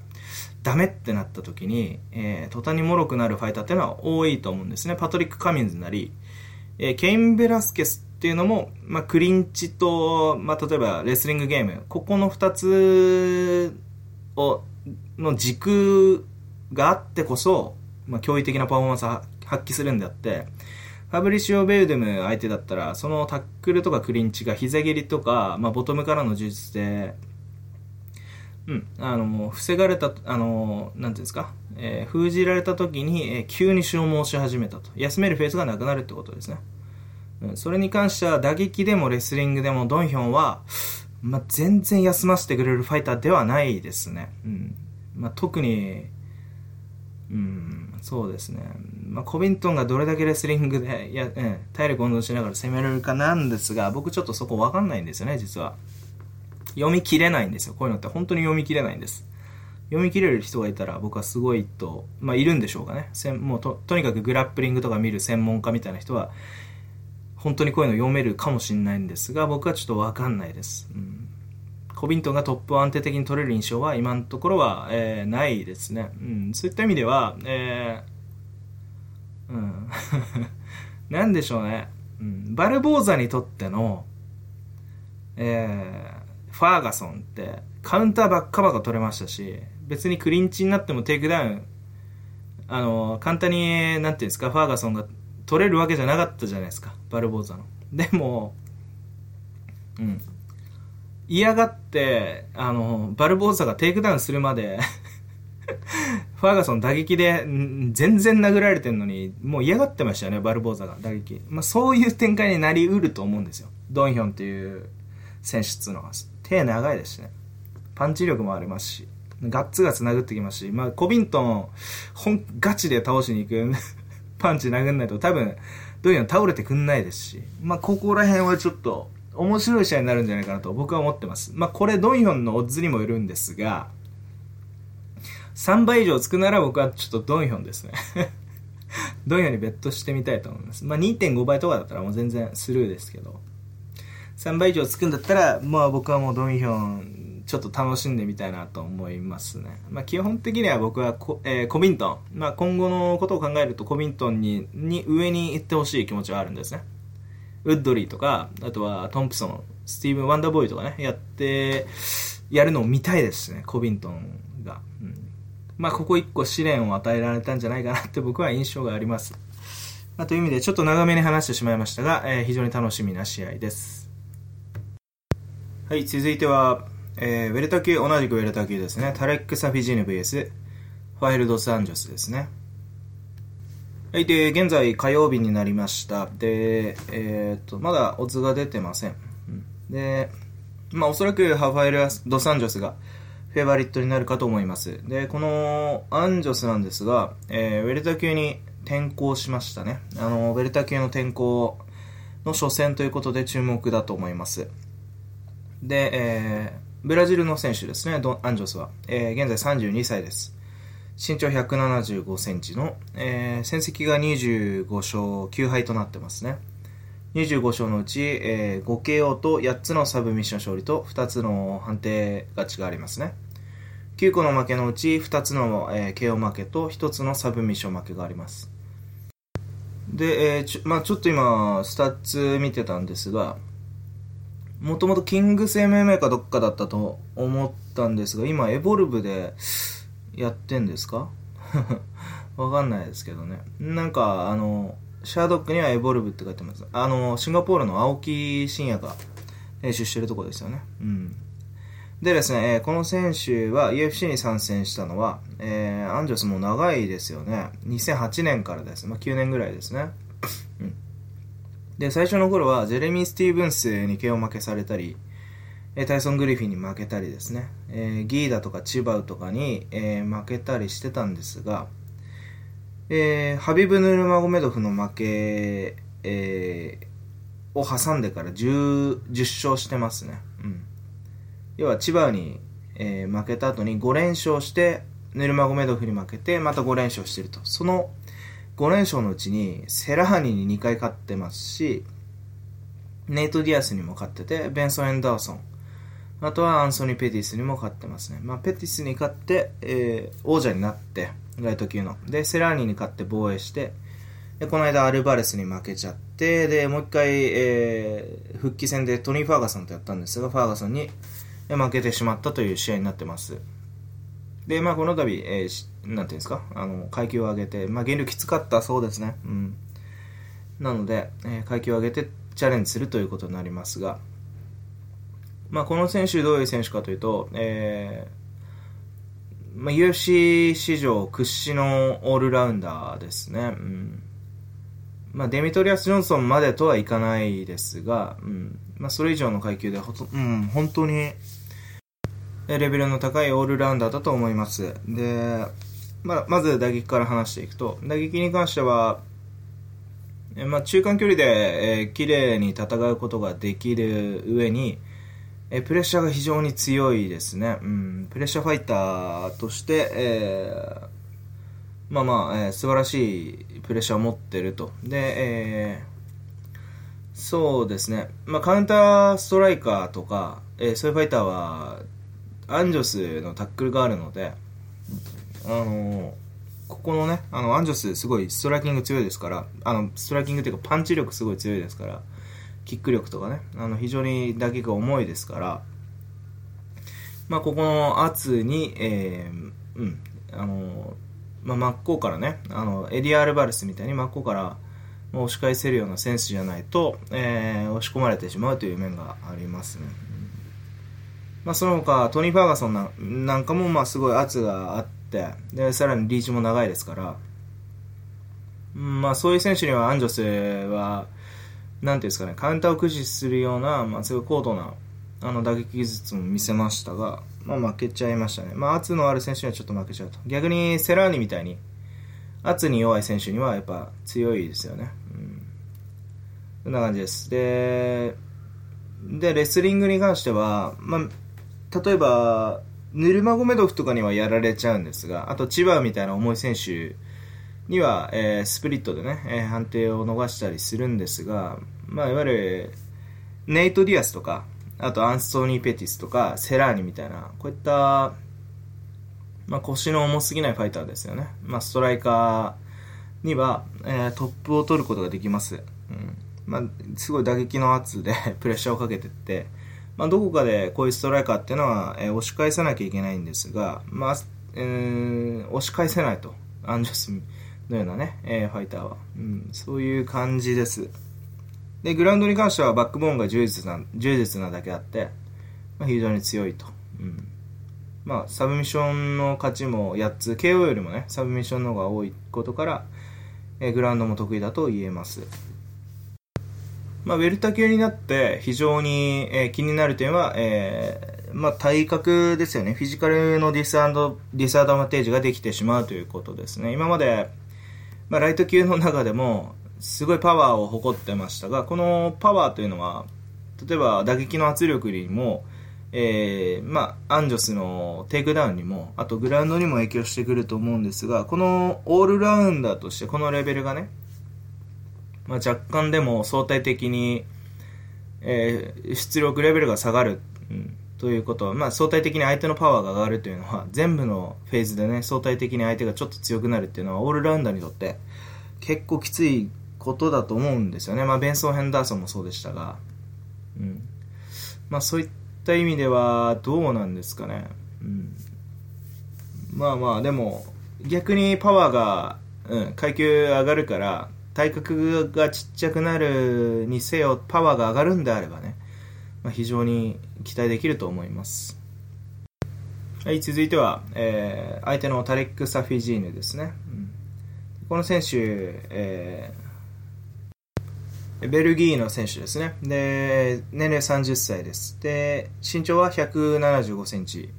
ダメってなった時に、えー、途端に脆くなるファイターっていうのは多いと思うんですね。パトリック・カミンズなり、えー、ケイン・ベラスケスっていうのも、まあ、クリンチと、まあ、例えばレスリングゲーム、ここの二つをの軸があってこそ、まあ、驚異的なパフォーマンスを発揮するんであって、ファブリシオ・ベウデム相手だったら、そのタックルとかクリンチが膝蹴りとか、まあ、ボトムからの呪術で、うん、あの、防がれた、あの、なんていうんですか、えー、封じられた時に、えー、急に消耗し始めたと。休めるフェーズがなくなるってことですね。うん、それに関しては打撃でもレスリングでもドンヒョンは、まあ、全然休ませてくれるファイターではないですね。うん。まあ、特に、うん、そうですね。まあ、コビントンがどれだけレスリングで、や、うん、体力温存しながら攻められるかなんですが、僕ちょっとそこわかんないんですよね、実は。読み切れないんですよ。こういうのって本当に読み切れないんです。読み切れる人がいたら僕はすごいと、まあ、いるんでしょうかね。せんもうと、とにかくグラップリングとか見る専門家みたいな人は、本当にこういうの読めるかもしれないんですが、僕はちょっとわかんないです。うん、コビントンがトップを安定的に取れる印象は今のところは、えー、ないですね。うん、そういった意味では、えー、うん、なんでしょうね。うん、バルボーザにとっての、えー、ファーガソンってカウンターばっかばか取れましたし、別にクリンチになってもテイクダウン、あの、簡単に、なんていうんですか、ファーガソンが取れるわけじゃなかったじゃないですか。バルボーザの。でもうん。嫌がってあのバルボーザがテイクダウンするまで ファーガソン打撃で全然殴られてるのにもう嫌がってましたよねバルボーザが打撃、まあ、そういう展開になりうると思うんですよ。ドンヒョンっていう選手っつうのは。手長いですしね。パンチ力もありますしガッツガツ殴ってきますし、まあ、コビントン、本、ガチで倒しに行く パンチ殴んないと多分、どういうの倒れてくんないですし、まあ、ここら辺はちょっと、面白い試合になるんじゃないかなと僕は思ってます。まあ、これドンヒョンのオッズにもよるんですが、3倍以上つくなら僕はちょっとドンヒョンですね ドンヒョンにベットしてみたいと思います。まあ、2.5倍とかだったらもう全然スルーですけど、3倍以上つくんだったら、まあ僕はもうドンヒョンちょっと楽しんでみたいなと思いますね。まあ、基本的には僕はコ,、えー、コビントン、まあ、今後のことを考えるとコビントンにに上に行ってほしい気持ちはあるんですね。ウッドリーとか、あとはトンプソン、スティーブン・ワンダーボーイとかね、やって、やるのを見たいですね、コビントンが。うん、まあ、ここ一個試練を与えられたんじゃないかなって僕は印象があります。あ、という意味でちょっと長めに話してしまいましたが、えー、非常に楽しみな試合です。はい、続いては、えー、ウェルタ級、同じくウェルタ級ですね。タレック・サフィジーヌ VS、ファイルドスアンジョスですね。はい、で、現在火曜日になりました。で、えっ、と、まだオズが出てません。で、まあおそらくハファエル・ドサンジョスがフェイバリットになるかと思います。で、このアンジョスなんですが、えー、ウェルタ級に転向しましたね。あの、ウェルタ級の転向の初戦ということで注目だと思います。で、えー、ブラジルの選手ですね、アンジョスは。えー、現在32歳です。身長175センチの、えー、戦績が25勝9敗となってますね。25勝のうち、えー、5KO と8つのサブミッション勝利と2つの判定勝ちがありますね。9個の負けのうち2つの、えー、KO 負けと1つのサブミッション負けがあります。で、えー、ちまあちょっと今、スタッツ見てたんですが、もともとキングス MMA かどっかだったと思ったんですが、今エボルブでやってんですか？わかんないですけどね。なんか、あの、シャードッグにはエボルブって書いてます。あの、シンガポールの青木真也が練習してるとこですよね。うん。でですね、え、この選手は UFC に参戦したのは、えー、アンジョスも長いですよね。2008年からです。まあ、9年ぐらいですね。うん。で、最初の頃はジェレミー・スティーブンスに KO 負けされたり、えタイソン・グリフィンに負けたりですね、え、ギーダとかチバウとかに、え、負けたりしてたんですが、えー、ハビブ・ヌルマゴメドフの負け、えー、を挟んでから 10, 10勝してますね。うん。要は千葉に、えー、負けた後に5連勝して、ヌルマゴメドフに負けて、また5連勝してると。その5連勝のうちに、セラーニに2回勝ってますし、ネイト・ディアスにも勝ってて、ベンソン・ヘンダーソン。あとはアンソニー・ペティスにも勝ってますね。まあ、ペティスに勝って、えー、王者になって、ライト級の。で、セラーニに勝って防衛して、で、この間アルバレスに負けちゃって、で、もう一回、えー、復帰戦でトニー・ファーガソンとやったんですが、ファーガソンに負けてしまったという試合になってます。で、まあ、この度、えー、なんていうんですか、あの、階級を上げて、まあ、減量きつかったそうですね。うん。なので、えー、階級を上げてチャレンジするということになりますが、まあ、この選手どういう選手かというと、えー、まあ、UFC 史上屈指のオールラウンダーですね。うん。まあ、デミトリアス・ジョンソンまでとはいかないですが、うん。まあ、それ以上の階級でほと、うん、本当に、レベルの高いオールラウンダーだと思います。で、まあ、まず打撃から話していくと、打撃に関しては、まあ、中間距離で、えー、綺麗に戦うことができる上に、えプレッシャーが非常に強いですね。うん、プレッシャーファイターとして、えー、まあまあ、えー、素晴らしいプレッシャーを持ってると。で、えー、そうですね。まあ、カウンターストライカーとか、えー、そういうファイターは、アンジョスのタックルがあるので、あのここのね、あの、アンジョスすごいストライキング強いですから、あの、ストライキングっていうかパンチ力すごい強いですから、キック力とかね、あの非常に打撃が重いですから、まあ、ここの圧に、えー、うん、あの、まあ、真っ向からね、あの、エディア・アルバルスみたいに真っ向から、押し返せるようなセンスじゃないと、えー、押し込まれてしまうという面がありますね。まあ、その他、トニー・ファーガソンなんなんかも、まあ、すごい圧があって、で、さらにリーチも長いですから、まあ、そういう選手にはアンジョスは、なんていうんですかね、カウンターを駆使するような、まあ、すごい高度な、あの、打撃技術も見せましたが、まあ、負けちゃいましたね。まあ、圧のある選手にはちょっと負けちゃうと。逆に、セラーニみたいに、圧に弱い選手にはやっぱ強いですよね。うん。そんな感じです。で、で、レスリングに関しては、まあ、例えば、ヌルマゴメドフとかにはやられちゃうんですが、あとチバウみたいな重い選手には、えー、スプリットでね、えー、判定を逃したりするんですが、まあ、いわゆる、ネイト・ディアスとか、あとアンソニー・ペティスとか、セラーニみたいな、こういった、まあ、腰の重すぎないファイターですよね。まあ、ストライカーには、えー、トップを取ることができます。うんまあ、すごい打撃の圧で プレッシャーをかけていって、まあ、どこかでこういうストライカーっていうのは、えー、押し返さなきゃいけないんですが、まあえー、押し返せないと。アンジョスミのようなね、えー、ファイターは、うん。そういう感じです。で、グラウンドに関してはバックボーンが充実な、充実なだけあって、まあ、非常に強いと。うん。まあ、サブミッションの勝ちも8つ、KO よりもね、サブミッションの方が多いことから、えー、グラウンドも得意だと言えます。まあ、ウェルター級になって非常に、えー、気になる点は、えー、まあ、体格ですよね。フィジカルのディスアドディスアドバンテージができてしまうということですね。今まで、まあ、ライト級の中でも、すごいパワーを誇ってましたが、このパワーというのは、例えば打撃の圧力にも、えー、まあ、アンジョスのテイクダウンにも、あとグラウンドにも影響してくると思うんですが、このオールラウンダーとしてこのレベルがね、まあ、若干でも相対的に、えー、出力レベルが下がる、うん、ということは、まあ、相対的に相手のパワーが上がるというのは、全部のフェーズでね、相対的に相手がちょっと強くなるっていうのは、オールラウンダーにとって結構きついことだと思うんですよね。まあ、ベンソン・ヘンダーソンもそうでしたが、うん。まあ、そういった意味ではどうなんですかね、うん、まあまあでも逆にパワーが、うん、階級上がるから体格がちっちゃくなるにせよパワーが上がるんであればね、まあ、非常に期待できると思いますはい続いては、えー、相手のタレック・サフィジーヌですね、うん、この選手、えーベルギーの選手ですね。で、年齢30歳です。で、身長は175センチ。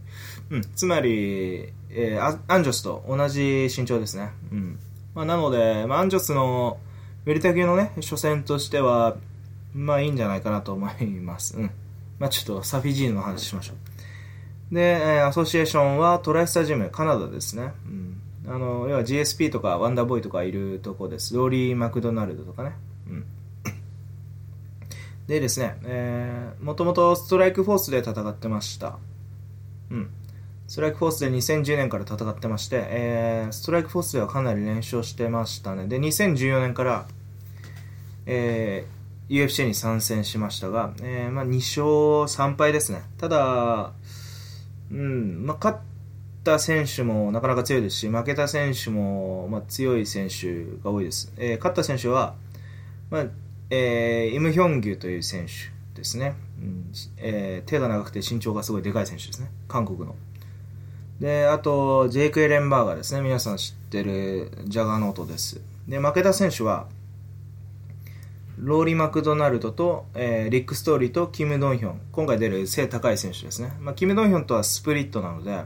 うん、つまり、えー、アンジョスと同じ身長ですね。うん。まあ、なので、まあ、アンジョスのウェルタ級のね、初戦としては、まあいいんじゃないかなと思います。うん。まあちょっとサフィジーヌの話しましょう。で、えー、アソシエーションはトライスタジアム、カナダですね。うん。あの、要は GSP とかワンダーボーイとかいるとこです。ローリー・マクドナルドとかね。うん。でですね、えー、もともとストライクフォースで戦ってました。うん。ストライクフォースで2010年から戦ってまして、えー、ストライクフォースではかなり連勝してましたね。で、2014年から、えー、UFC に参戦しましたが、えー、まあ、2勝3敗ですね。ただ、うん、まあ、勝った選手もなかなか強いですし、負けた選手も、まあ、強い選手が多いです。えー、勝った選手は、まあ、えー、イム・ヒョンギュという選手ですね、うんえー、手が長くて身長がすごいでかい選手ですね。韓国の。であとジェイク・エレンバーガーですね。皆さん知ってるジャガーノートです。で負けた選手はローリー・マクドナルドと、えー、リック・ストーリーとキム・ドンヒョン今回出る背高い選手ですね、まあ、キム・ドンヒョンとはスプリットなので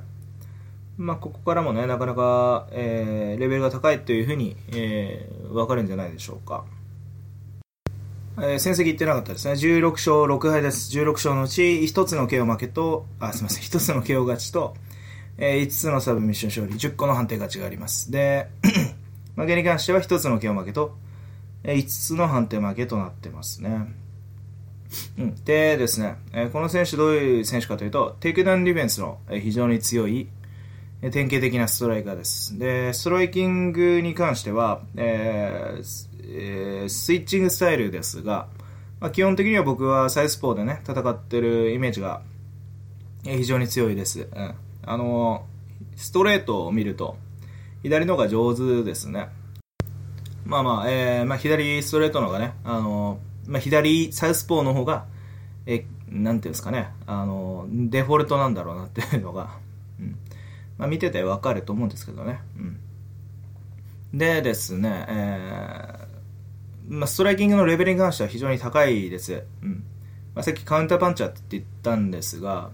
まあ、ここからもね、なかなか、えー、レベルが高いというふうに、えー、分かるんじゃないでしょうか。えー、戦績いってなかったですね。16勝6敗です。16勝のうち1つの KO 負けと、あ、すみません、1つの KO 勝ちと、えー、5つのサブミッション勝利、10個の判定勝ちがあります。で、負けに関しては1つの KO 負けと、5つの判定負けとなってますね。うん、でですね、え、この選手どういう選手かというと、テイクダウンディフェンスの、非常に強い、典型的なストライカーです。で、ストライキングに関しては、えー、スイッチングスタイルですが、まあ、基本的には僕はサイスポーでね、戦ってるイメージが、非常に強いです。うん。あの、ストレートを見ると、左の方が上手ですね。まあまあ、えー、まあ左ストレートの方がね、あのー、まあ左サイスポーの方が、えー、なんていうんですかね、あのー、デフォルトなんだろうなっていうのが、うん。まあ見ててわかると思うんですけどね。うん。でですね、えまあ、ストライキングのレベルに関しては非常に高いです。うんまあ、さっきカウンターパンチャーって言ったんですが、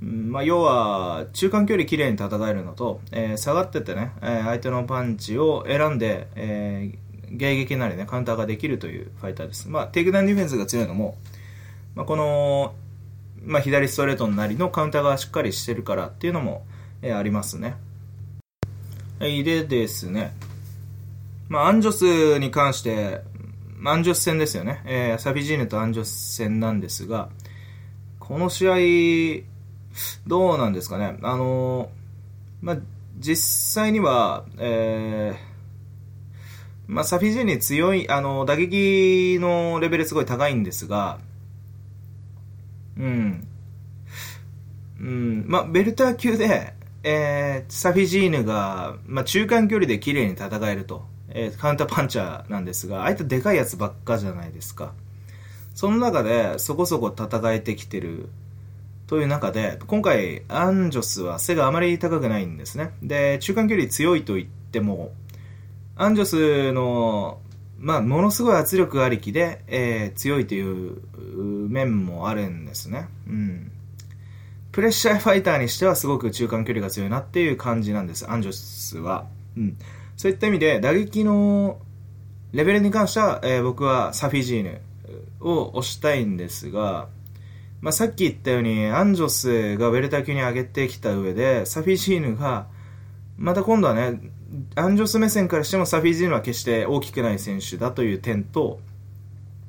まあ、要は中間距離綺麗に戦えるのと、えー、下がっててね、えー、相手のパンチを選んで、えー、迎撃なりね、カウンターができるというファイターです。まあ、テイクダウンディフェンスが強いのも、まあ、この、まあ、左ストレートなりのカウンターがしっかりしてるからっていうのも、えー、ありますね。でですね、まあ、アンジョスに関して、アンジョス戦ですよね。えー、サビジーヌとアンジョス戦なんですが、この試合、どうなんですかね。あの、まあ、実際には、えー、まあ、サフィジーヌ強い、あの、打撃のレベルすごい高いんですが、うん。うん、まあ、ベルター級で、えー、サフィジーヌが、まあ、中間距離で綺麗に戦えると。えー、カウンターパンチャーなんですが、相手でかいやつばっかじゃないですか。その中でそこそこ戦えてきてるという中で、今回、アンジョスは背があまり高くないんですね。で、中間距離強いと言っても、アンジョスの、まあ、ものすごい圧力ありきで、えー、強いという面もあるんですね。うん。プレッシャーファイターにしてはすごく中間距離が強いなっていう感じなんです、アンジョスは。うん。そういった意味で、打撃のレベルに関しては、えー、僕はサフィジーヌを押したいんですが、まあ、さっき言ったように、アンジョスがウェルター級に上げてきた上で、サフィジーヌが、また今度はね、アンジョス目線からしてもサフィジーヌは決して大きくない選手だという点と、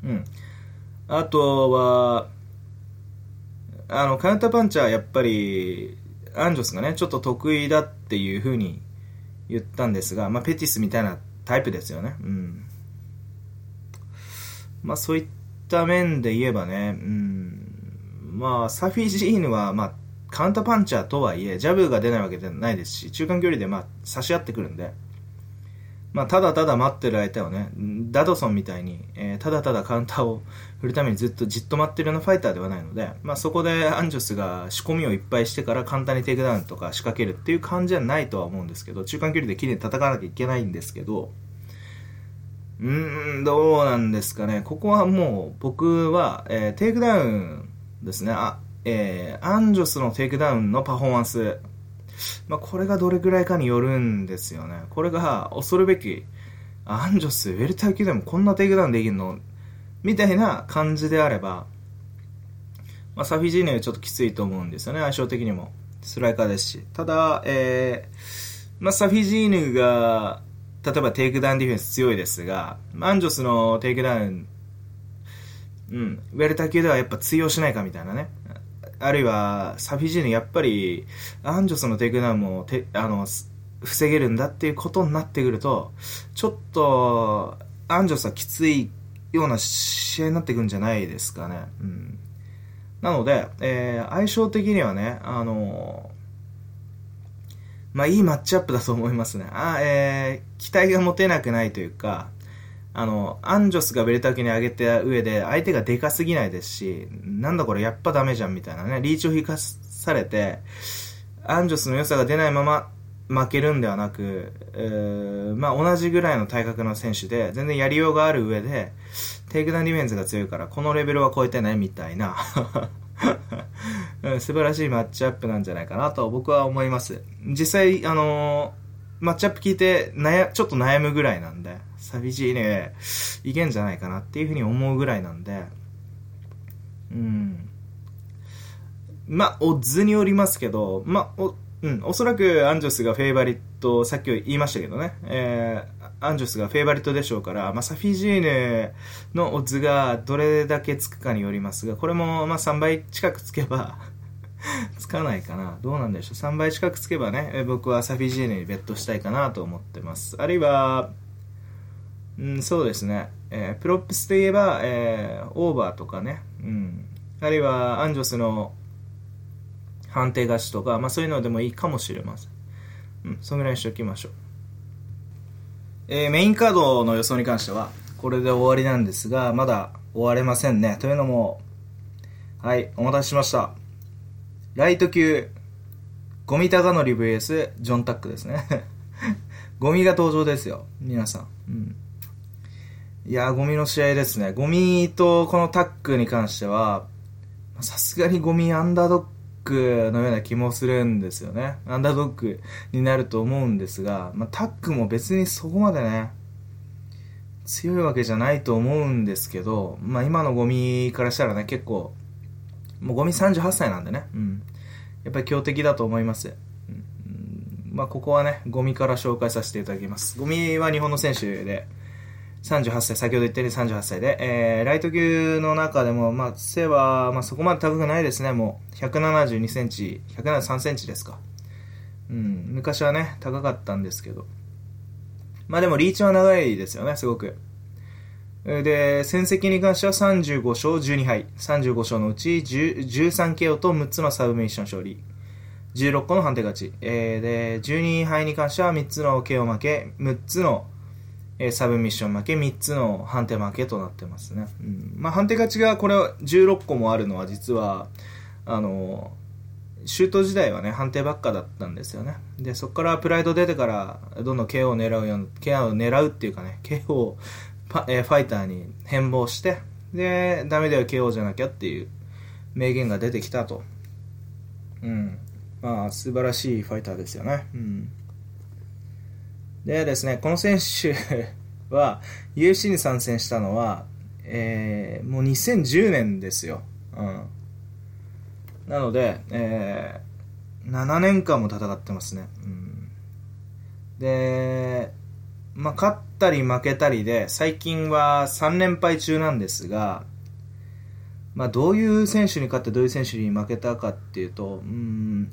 うん。あとは、あの、カウンターパンチはやっぱり、アンジョスがね、ちょっと得意だっていう風に言ったんですが、まあ、ペティスみたいなタイプですよね。うん。まあ、そういった面で言えばね、うん。まあ、サフィジーヌは、まあ、カウンターパンチャーとはいえ、ジャブが出ないわけではないですし、中間距離で、まあ、差し合ってくるんで、まあ、ただただ待ってる相手をね、ドッドソンみたいに、えー、ただただカウンターを振るためにずっとじっと待ってるようなファイターではないので、まあ、そこでアンジョスが仕込みをいっぱいしてから簡単にテイクダウンとか仕掛けるっていう感じじゃないとは思うんですけど、中間距離で綺麗に戦わなきゃいけないんですけど、うーん、どうなんですかね。ここはもう僕は、えー、テイクダウンですね。あ、えー、アンジョスのテイクダウンのパフォーマンス。まあ、これがどれぐらいかによるんですよね。これが恐るべき、アンジョス、ウェルター級でもこんなテイクダウンできるの？みたいな感じであれば、まあ、サフィジーヌちょっときついと思うんですよね、相性的にも。ストライカーですし。ただ、えー、まあ、サフィジーヌが、例えばテイクダウンディフェンス強いですが、アンジョスのテイクダウン、うん、ウェルター級ではやっぱ通用しないかみたいなね。あるいは、サフィジーヌやっぱり、アンジョスのテイクダウンもて、あの、防げるん。だっていうことになってくると、ちょっと、アンジョスはきついような試合になってくん。じゃないですかね。うん。なので、えー、相性的にはね、あのまあ、いいマッチアップだと思いますね。あえー、期待が持てなくないというか、あの、アンジョスがウェルター級に上げた上で、相手がでかすぎないですし、なんだこれやっぱダメじゃんみたいなね、リーチを引かされて、アンジョスの良さが出ないまま負けるんではなく、えー、まあ同じぐらいの体格の選手で、全然やりようがある上で、テイクダウンディフェンスが強いから、このレベルは超えてないみたいな 素晴らしいマッチアップなんじゃないかなと僕は思います。実際、あのー、マッチアップ聞いて悩、ちょっと悩むぐらいなんで、サフィジーヌ、いけんじゃないかなっていうふうに思うぐらいなんで、うん。まあ、オッズによりますけど、まあ、お、うん、おそらくアンジョスがフェイバリット、さっき言いましたけどね、えー、アンジョスがフェイバリットでしょうから、まあ、サフィジーヌのオッズがどれだけつくかによりますが、これもまあ3倍近くつけば つかないかな。どうなんでしょう。3倍近くつけばね、僕はサフィジーヌにベットしたいかなと思ってます。あるいは、うん、そうですね。えー、プロップスといえば、えー、オーバーとかね、うん。あるいは、アンジョスの判定勝ちとか、まあそういうのでもいいかもしれません。うん、そのぐらいにしておきましょう。えー、メインカードの予想に関しては、これで終わりなんですが、まだ終われませんね。というのも、はい、お待たせしました。ライト級、五味隆典 VS ジョンタックですね。ゴミが登場ですよ。皆さん。うん。いやゴミの試合ですね。ゴミとこのタックに関しては、さすがにゴミアンダードックのような気もするんですよね。アンダードックになると思うんですが、まあ、タックも別にそこまでね、強いわけじゃないと思うんですけど、まあ、今のゴミからしたらね、結構、もうゴミ38歳なんでね、うん。やっぱり強敵だと思います。うん、まあ、ここはね、ゴミから紹介させていただきます。ゴミは日本の選手で、38歳、先ほど言ったように38歳で、えー、ライト級の中でも、まあ、背は、まあ、そこまで高くないですね、もう。172センチ、173センチですか。うん、昔はね、高かったんですけど。まあでも、リーチは長いですよね、すごく。で、戦績に関しては35勝12敗。35勝のうち13 KO と6つのサブミッション勝利。16個の判定勝ち。えー、で、12敗に関しては3つの KO 負け、6つのえー、サブミッション負け、3つの判定負けとなってますね。うん、まあ、判定勝ちがこれは16個もあるのは実は、あの、シュート時代はね、判定ばっかだったんですよね。で、そこからプライド出てから、どんどん KO を狙うよう、KO を狙うっていうかね、KO を、えー、ファイターに変貌して、で、ダメでは KO じゃなきゃっていう名言が出てきたと。うん。まあ、素晴らしいファイターですよね。うん。でですね、この選手 は、UFC に参戦したのは、えー、もう2010年ですよ。うん。なので、えー、7年間も戦ってますね。うん。で、まあ、勝ったり負けたりで、最近は3連敗中なんですが、まあ、どういう選手に勝ってどういう選手に負けたかっていうと、うん、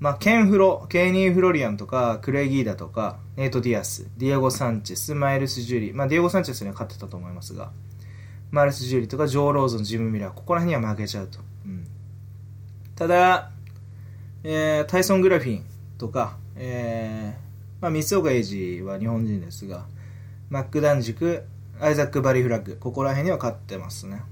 まあ、ケンフロ、ケニー・フロリアンとか、クレイ・ギーダとか、ネイト・ディアス、ディエゴ・サンチェス、マイルス・ジュリー、まあ、ディエゴ・サンチェスには勝ってたと思いますが、マイルス・ジュリーとか、ジョー・ローゾン、ジム・ミラー、ここら辺には負けちゃうと。うん、ただ、えー、タイソン・グリフィンとか、えー、まあ、光岡映二は日本人ですが、マック・ダンジク、アイザック・バリフラッグ、ここら辺には勝ってますね。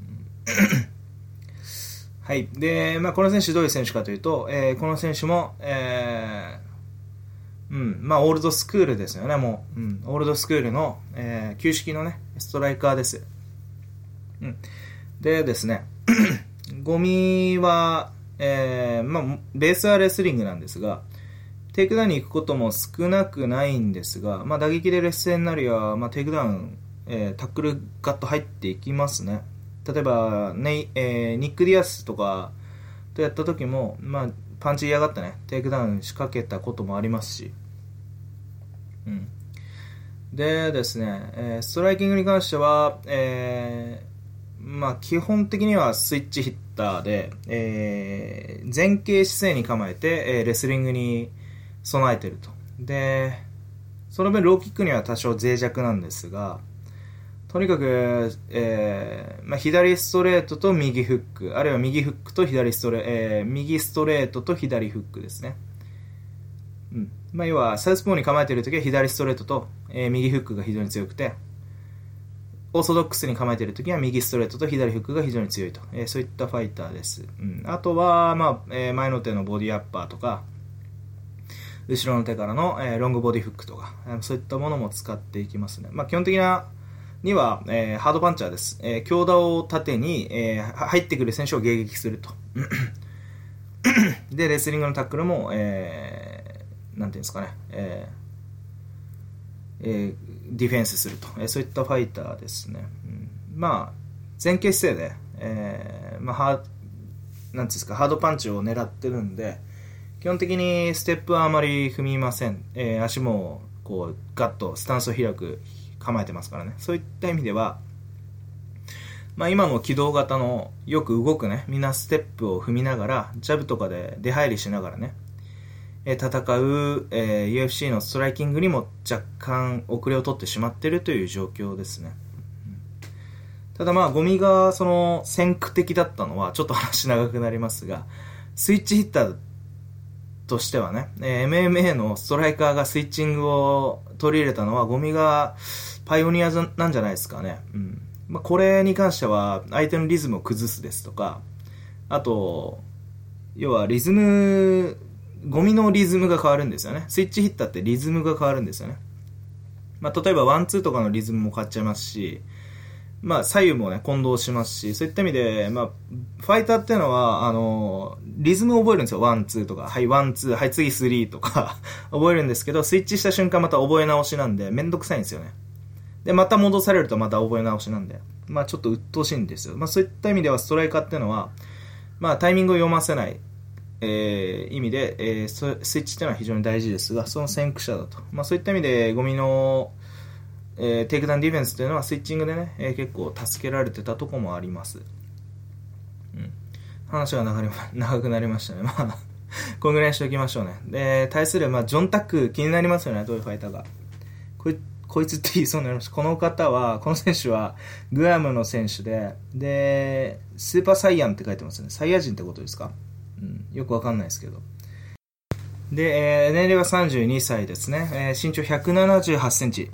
はい。で、まあ、この選手どういう選手かというと、えー、この選手も、えー、うん、まあ、オールドスクールですよね、もう。うん、オールドスクールの、えー、旧式のね、ストライカーです。うん。でですね、ゴミは、えー、まあ、ベースはレスリングなんですが、テイクダウンに行くことも少なくないんですが、まあ、打撃で劣勢になるや、まあ、テイクダウン、えー、タックルガッと入っていきますね。例えば、ねえー、ニック・ディアスとかとやった時も、まあ、パンチ嫌がってね、テイクダウン仕掛けたこともありますし、うん。でですね、えー、ストライキングに関しては、えー、まあ、基本的にはスイッチヒッターで、えー、前傾姿勢に構えて、えー、レスリングに備えてると。で、その分ローキックには多少脆弱なんですが、とにかく、えーまあ、左ストレートと右フック、あるいは右フックと左ストレ、えー、右ストレートと左フックですね。うんまあ、要は、サウスポーに構えているときは左ストレートと、えー、右フックが非常に強くて、オーソドックスに構えているときは右ストレートと左フックが非常に強いと、えー、そういったファイターです。うん、あとは、まあえー、前の手のボディアッパーとか、後ろの手からの、えー、ロングボディフックとか、そういったものも使っていきますね。まあ、基本的なには、えー、ハードパンチャーです。えー、強打を盾に、えー、入ってくる選手を迎撃すると。で、レスリングのタックルも、えー、なんていうんですかね、えーえー、ディフェンスすると、えー、そういったファイターですね。うん、まあ、前傾姿勢で、えー、まあ、ハーなんですか、ハードパンチを狙ってるんで、基本的にステップはあまり踏みません。えー、足も、こう、ガッとスタンスを開く、構えてますからね。そういった意味では、まあ、今の機動型のよく動くね、みんなステップを踏みながら、ジャブとかで出入りしながらね、戦う、えー、UFC のストライキングにも若干遅れを取ってしまってるという状況ですね。ただまあ、ゴミがその先駆的だったのは、ちょっと話長くなりますが、スイッチヒッターとしてはね、えー、MMA のストライカーがスイッチングを取り入れたのは、ゴミがパイオニアなんじゃないですかね。うん。まあ、これに関しては、相手のリズムを崩すですとか、あと、要はリズム、ゴミのリズムが変わるんですよね。スイッチヒッターってリズムが変わるんですよね。まあ、例えばワンツーとかのリズムも変わっちゃいますし、まあ、左右もね、混同しますし、そういった意味で、まあ、ファイターっていうのは、あの、リズムを覚えるんですよ。ワン、ツーとか。はい、ワン、ツー、はい、次、スリーとか 覚えるんですけど、スイッチした瞬間また覚え直しなんで、めんどくさいんですよね。で、また戻されるとまた覚え直しなんで、まあちょっと鬱陶しいんですよ。まあそういった意味ではストライカーっていうのは、まあタイミングを読ませない、えー、意味で、えー、スイッチっていうのは非常に大事ですが、その先駆者だと。まあそういった意味で、五味の、えー、テイクダウンディフェンスというのはスイッチングでね、えー、結構助けられてたとこもあります。うん。話が長 長くなりましたね。まあこんぐらいにしておきましょうね。で、対する、まあ、ジョン・タック気になりますよね、どういうファイターが。これこいつって言いそうになりました。この方は、この選手は、グアムの選手で、で、スーパーサイヤンって書いてますね。サイヤ人ってことですか？うん、よくわかんないですけど。で、えー、年齢は32歳ですね。えー、身長178センチ。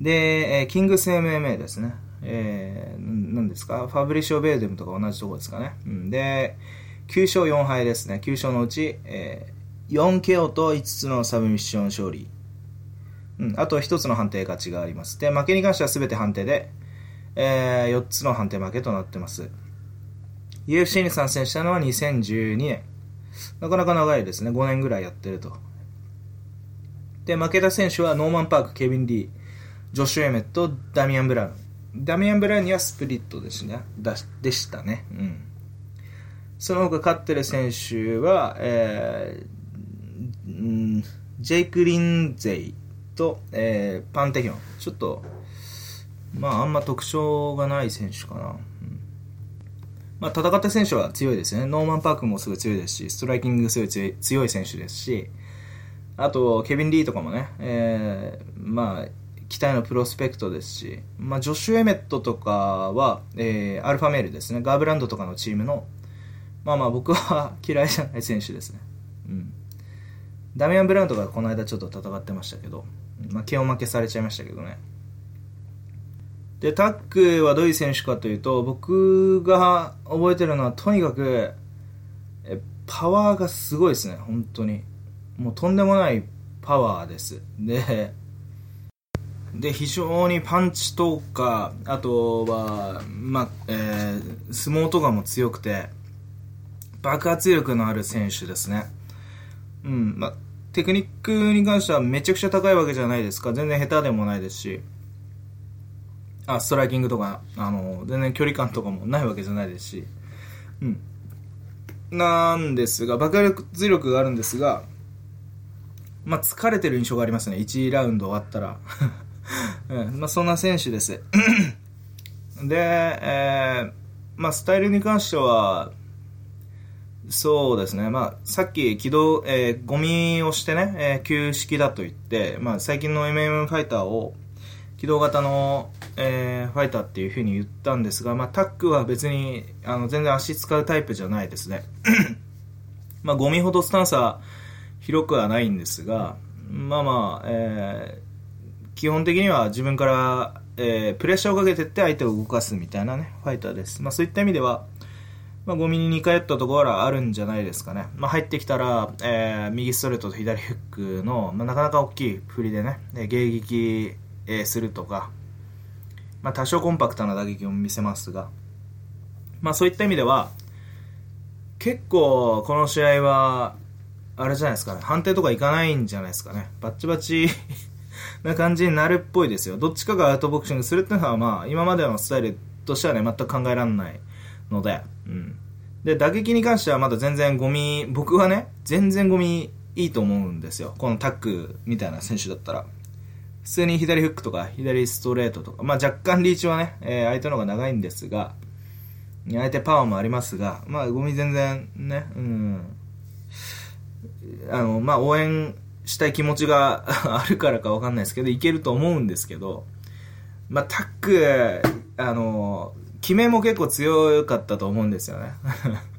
で、えー、キングス MMA ですね。えー、何ですか？ファブリシオ・ベーデムとか同じとこですかね。うん、で、9勝4敗ですね。9勝のうち、えー、4KO と5つのサブミッション勝利。うん、あと1つの判定勝ちがあります。で、負けに関しては全て判定で、えー、4つの判定負けとなってます。UFC に参戦したのは2012年。なかなか長いですね。5年ぐらいやってると。で、負けた選手はノーマン・パーク、ケビン・リー、ジョシュ・エメット、ダミアン・ブラウン。ダミアン・ブラウンにはスプリットですね。だでしたね。うん。その他勝ってる選手は、えー、んジェイク・リンゼイと、えー、パンテヒョン。ちょっと、まあ、あんま特徴がない選手かな。うんまあ、戦った選手は強いですね。ノーマン・パークもすごい強いですし、ストライキングすごい強い強い選手ですし、あと、ケビン・リーとかもね、えー、まあ、期待のプロスペクトですし、まあ、ジョシュ・エメットとかは、えー、アルファメールですね。ガーブランドとかのチームの、まあまあ僕は 嫌いじゃない選手ですね。うん。ダミアン・ブラウンとかこの間ちょっと戦ってましたけど、まあ、気を負けされちゃいましたけどね。で、タックはどういう選手かというと、僕が覚えてるのは、とにかく、えパワーがすごいですね、本当に。もうとんでもないパワーです。で、で、非常にパンチとか、あとは、ま、えー、相撲とかも強くて、爆発力のある選手ですね。うん、ま、テクニックに関してはめちゃくちゃ高いわけじゃないですか。全然下手でもないですし。あ、ストライキングとか、あの、全然距離感とかもないわけじゃないですし。うん。なんですが、爆発力があるんですが、まあ、疲れてる印象がありますね。1ラウンド終わったら。うん、まあ、そんな選手です。で、えー、まあ、スタイルに関しては、そうですね。まあ、さっき、軌道、えー、ゴミをしてね、えー、旧式だと言って、まあ、最近の MM ファイターを、機動型の、えー、ファイターっていうふうに言ったんですが、まあ、タックは別にあの全然足使うタイプじゃないですね。まあ、ゴミほどスタンスは広くはないんですが、まあまあ、えー、基本的には自分から、えー、プレッシャーをかけていって相手を動かすみたいなね、ファイターです。まあ、そういった意味では、まあ、ゴミに似通ったところはあるんじゃないですかね。まあ、入ってきたら、えー、右ストレートと左フックの、まあ、なかなか大きい振りでね、迎撃えー、するとか、まあ、多少コンパクトな打撃を見せますが、まあ、そういった意味では結構この試合はあれじゃないですかね判定とかいかないんじゃないですかねバッチバチな感じになるっぽいですよ。どっちかがアウトボクシングするっていうのはまあ今までのスタイルとしてはね全く考えられないので、うん、で打撃に関してはまだ全然ゴミ僕はね全然ゴミいいと思うんですよ。このタックみたいな選手だったら。普通に左フックとか左ストレートとか、まあ、若干リーチはね、えー、相手の方が長いんですが、相手パワーもありますが、まあ、ゴミ全然ね、うん、あの、まあ、応援したい気持ちが あるからかわかんないですけど、いけると思うんですけど、まあ、タック、あの、決めも結構強かったと思うんですよね。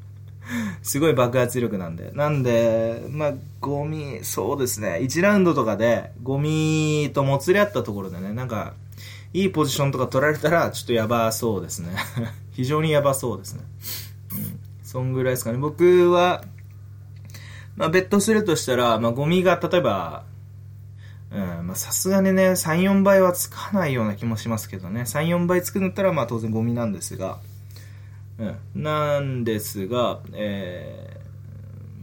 すごい爆発力なんで。なんで、まあ、ゴミ、そうですね。1ラウンドとかで、ゴミともつれ合ったところでね、なんか、いいポジションとか取られたら、ちょっとやばそうですね。非常にやばそうですね。うん。そんぐらいですかね。僕は、まあ、ベットするとしたら、まあ、ゴミが、例えば、うん、まあ、さすがにね、3、4倍はつかないような気もしますけどね。3、4倍つくんだったら、まあ、当然ゴミなんですが、うん、なんですが、え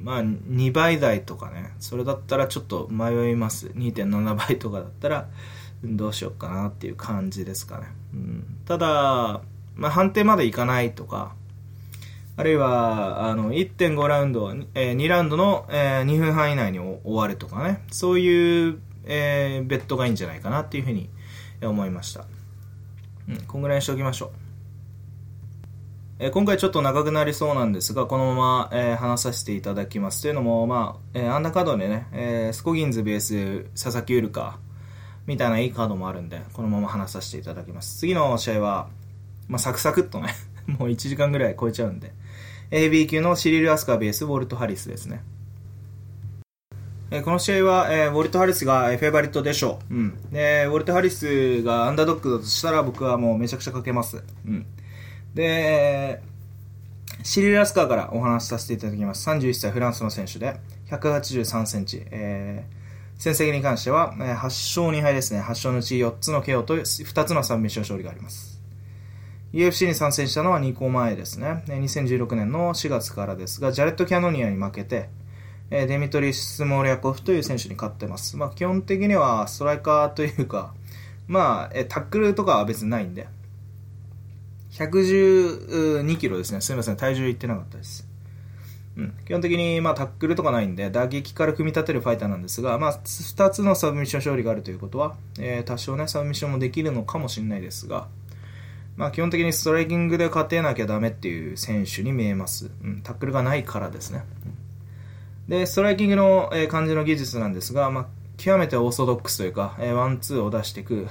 ー、まあ2倍台とかね。それだったらちょっと迷います。2.7倍とかだったらどうしようかなっていう感じですかね、うん、ただ、まあ、判定までいかないとかあるいはあの1.5ラウンド、えー、2ラウンドの、えー、2分半以内に終わるとかねそういう、えー、ベッドがいいんじゃないかなっていうふうに思いました、うん、こんぐらいにしておきましょうえー、今回ちょっと長くなりそうなんですが、このまま、えー、話させていただきます。というのも、まあ、えー、アンダーカードでね、えスコギンズベース、佐々木ウルカ、みたいないいカードもあるんで、このまま話させていただきます。次の試合は、まあ、サクサクっとね、もう1時間ぐらい超えちゃうんで、AB 級のシリル・アスカーベース、ウォルト・ハリスですね。この試合は、えウォルト・ハリスが、フェイバリットでしょう。うん。で、ウォルト・ハリスがアンダードッグだとしたら僕はもうめちゃくちゃかけます。うん。で、シリル・ラスカーからお話しさせていただきます。31歳フランスの選手で、183センチ。えー、戦績に関しては、えー、8勝2敗ですね。8勝のうち4つの KO と2つのサブミッション勝利があります。UFC に参戦したのは2個前ですね。2016年の4月からですが、ジャレット・キャノニアに負けて、デミトリ・スモーリャコフという選手に勝ってます。まあ、基本的にはストライカーというか、まあ、タックルとかは別にないんで、112キロですね。すみません。体重いってなかったです。うん。基本的に、まあ、タックルとかないんで、打撃から組み立てるファイターなんですが、まあ、2つのサブミッション勝利があるということは、えー、多少ね、サブミッションもできるのかもしれないですが、まあ、基本的にストライキングで勝てなきゃダメっていう選手に見えます。うん。タックルがないからですね。で、ストライキングの、えー、感じの技術なんですが、まあ、極めてオーソドックスというか、えー、ワン、ツーを出していく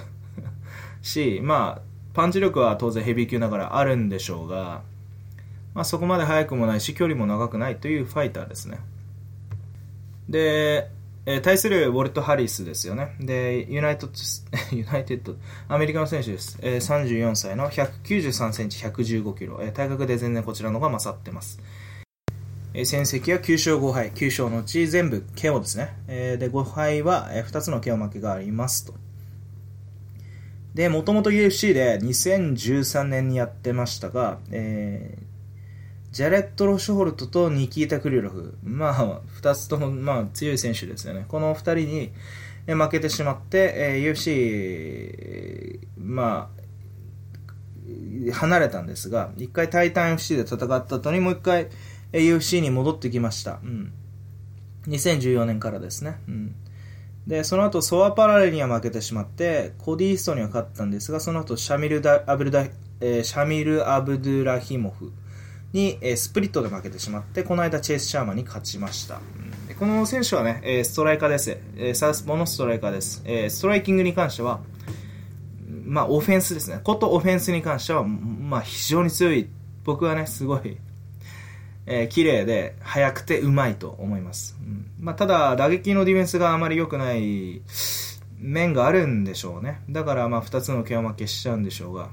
し、まあ、パンチ力は当然ヘビー級ながらあるんでしょうが、まあ、そこまで速くもないし距離も長くないというファイターですねで、えー、対するウォルト・ハリスですよね。でユナイト ユナイテッドアメリカの選手です、えー、34歳の193センチ115キロ、えー、体格で全然こちらの方が勝ってます。え戦績は9勝5敗、9勝のうち全部 KO ですね。えー、で、5敗は、え2つの KO 負けがありますと。で、もともと UFC で2013年にやってましたが、え、ジャレット・ロシュホルトとニキータ・クリュロフ。まあ、二つとも、まあ、強い選手ですよね。この二人に負けてしまって、えー、UFC、まあ、離れたんですが、一回タイタン FC で戦った後にもう一回 UFC に戻ってきました。うん。2014年からですね。うん。で、その後、ソアパラレには負けてしまって、コディーストには勝ったんですが、その後、シャミルダ・アブルダ、えー、シャミル・アブドゥラヒモフに、え、スプリットで負けてしまって、この間、チェイス・シャーマンに勝ちました。うん、この選手はね、え、ストライカーです。え、サウスポーのストライカーです。え、ストライキングに関しては、まあ、オフェンスですね。ことオフェンスに関しては、まあ、非常に強い。僕はね、すごい、えー、綺麗で速くてうまいと思います。うんまあ、ただ、打撃のディフェンスがあまり良くない面があるんでしょうね。だから、まあ、2つの毛を負けしちゃうんでしょうが。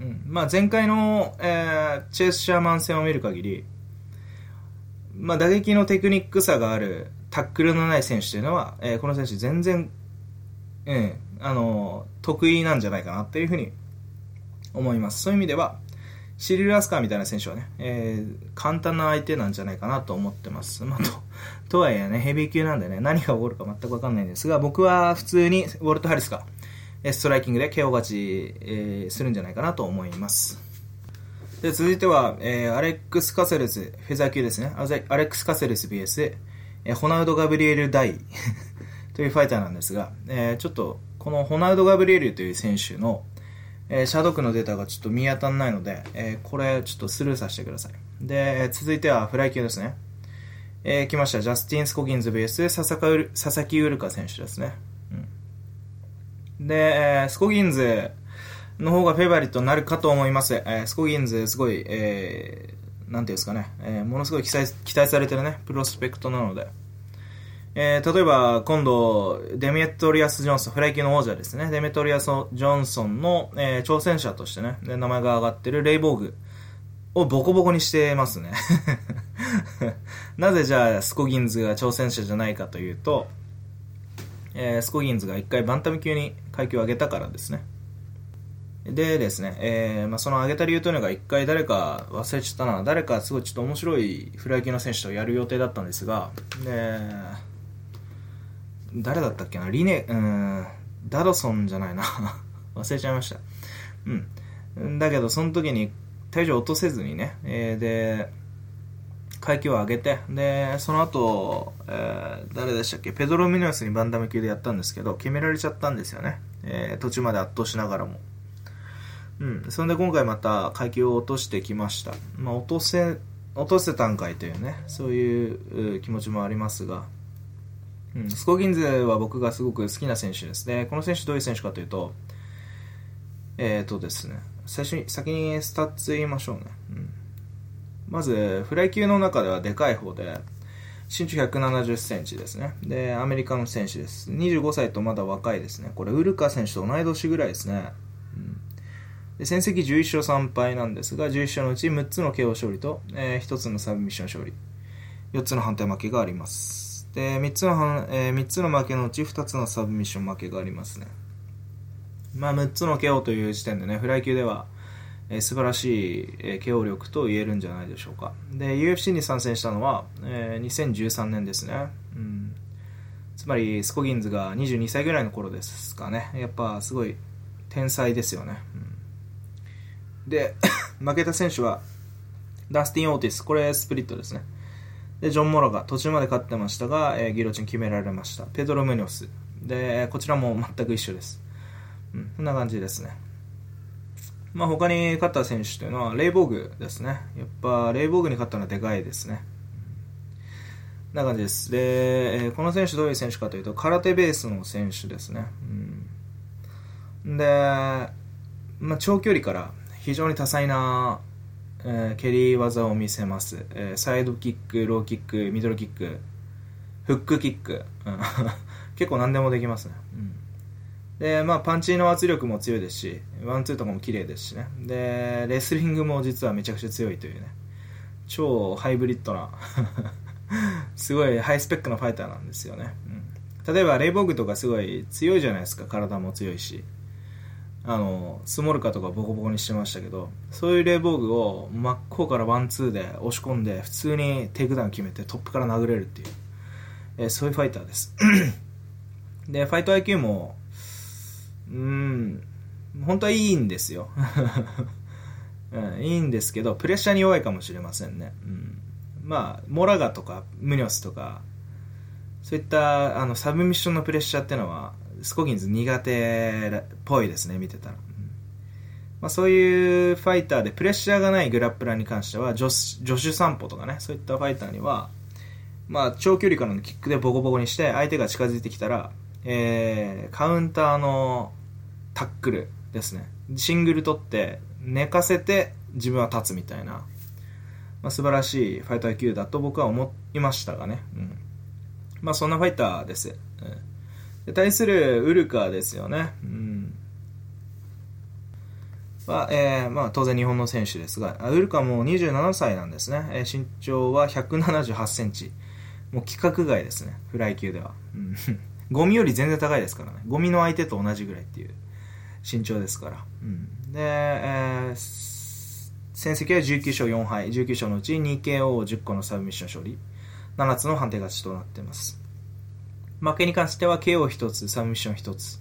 うんまあ、前回の、えー、チェス・シャーマン戦を見る限り、まあ、打撃のテクニックさがあるタックルのない選手というのは、えー、この選手全然、うん、あの得意なんじゃないかなっていうふうに思います。そういう意味では、シリル・アスカーみたいな選手はね、えー、簡単な相手なんじゃないかなと思ってます。まあ、と、とはいえね、ヘビー級なんでね、何が起こるか全くわかんないんですが、僕は普通にウォルト・ハリスが、ストライキングで KO 勝ち、えー、するんじゃないかなと思います。で、続いては、えー、アレックス・カセレス、フェザー級ですね。アレックス・カセレス VS、えー、ホナウド・ガブリエル・ダイ というファイターなんですが、えー、ちょっと、このホナウド・ガブリエルという選手の、えー、シャドウクのデータがちょっと見当たらないので、えー、これちょっとスルーさせてください。で、続いてはフライ級ですね。えー、来ました。ジャスティン・スコギンズベース、佐々佐々木ウルカ選手ですね。で、えー、スコギンズの方がフェイバリットになるかと思います。えー、スコギンズ、すごい、えー、なんていうんですかね、えー、ものすごい期待期待されてるね、プロスペクトなので、えー、例えば、今度、デメトリアス・ジョンソン、フライ級の王者ですね。デメトリアス・ジョンソンの、えー、挑戦者としてね、名前が挙がってるレイボーグをボコボコにしてますね。なぜじゃあ、スコギンズが挑戦者じゃないかというと、えー、スコギンズが一回バンタム級に階級を上げたからですね。でですね、えーまあ、その上げた理由というのが一回誰か忘れちゃったな、誰かすごいちょっと面白いフライ級の選手とやる予定だったんですが、で、誰だったっけな？リネ、うん、ダドソンじゃないな 忘れちゃいました。うん。だけど、その時に体重落とせずにね、えー、で、階級を上げて、で、その後、えー、誰でしたっけ？ペドロ・ミノヤスにバンダム級でやったんですけど、決められちゃったんですよね。えー、途中まで圧倒しながらも。うん。そんで今回また階級を落としてきました。まあ、落とせ、落とせたんかいというね、そういう気持ちもありますが、うん、スコギンズは僕がすごく好きな選手ですね。この選手どういう選手かというと、えっ、ー、とですね、最初に、先にスタッツ言いましょうね。うん、まず、フライ級の中ではでかい方で、身長170センチですね。で、アメリカの選手です。25歳とまだ若いですね。これ、憂流迦選手と同い年ぐらいですね。うん、で戦績11勝3敗なんですが、11勝のうち6つの KO 勝利と、えー、1つのサブミッション勝利、4つの判定負けがあります。で、3つの、えー、3つの負けのうち2つのサブミッション負けがありますね。まあ、6つの KO という時点でね、フライ級では、え、素晴らしい、えー、KO 力と言えるんじゃないでしょうか。で、UFC に参戦したのは、え、2013年ですね。うん。つまり、スコギンズが22歳ぐらいの頃ですかね。やっぱ、すごい、天才ですよね。うん、で、負けた選手は、ダスティン・オーティス。これ、スプリットですね。で、ジョン・モロが途中まで勝ってましたが、え、ギロチン決められました。ペドロ・ムニョス。で、こちらも全く一緒です。うん、こんな感じですね。まあ、他に勝った選手というのは、レイボーグですね。やっぱ、レイボーグに勝ったのはでかいですね。な感じです。で、えこの選手どういう選手かというと、空手ベースの選手ですね。うん、で、まあ、長距離から非常に多彩な、えー、蹴り技を見せます、えー、サイドキック、ローキック、ミドルキック、フックキック。結構何でもできますね。で、まあ、パンチの圧力も強いですし、ワンツーとかも綺麗ですしね。で、レスリングも実はめちゃくちゃ強いというね。超ハイブリッドな すごいハイスペックなファイターなんですよね。うん、例えば、レイボーグとかすごい強いじゃないですか。体も強いし。あの、スモルカとかボコボコにしてましたけど、そういうレイボーグを真っ向からワンツーで押し込んで、普通にテイクダウン決めてトップから殴れるっていう、えー、そういうファイターです。で、ファイト IQ もうん、本当はいいんですよ。うん、いいんですけど、プレッシャーに弱いかもしれませんね。うん、まあ、モラガとか、ムニョスとか、そういったあのサブミッションのプレッシャーっていうのは、スコギンズ苦手っぽいですね、見てたら。まあ、そういうファイターでプレッシャーがないグラップラーに関しては、ジョジョシュ散歩とかね、そういったファイターには、まあ、長距離からのキックでボコボコにして、相手が近づいてきたら、えー、カウンターのタックルですね。シングル取って寝かせて自分は立つみたいな、まあ、素晴らしいファイター級だと僕は思いましたがね。うん、まあそんなファイターです。うん、で対するウルカですよね。うんまあえーまあ、当然日本の選手ですが、ウルカも27歳なんですね。えー、身長は178センチ。もう規格外ですね、フライ級では。ゴミより全然高いですからね。ゴミの相手と同じぐらいっていう。身長ですから。うん、で、えー、戦績は19勝4敗。19勝のうち 2KO を10個のサブミッション勝利。7つの判定勝ちとなっています。負けに関しては KO1 つ、サブミッション1つ。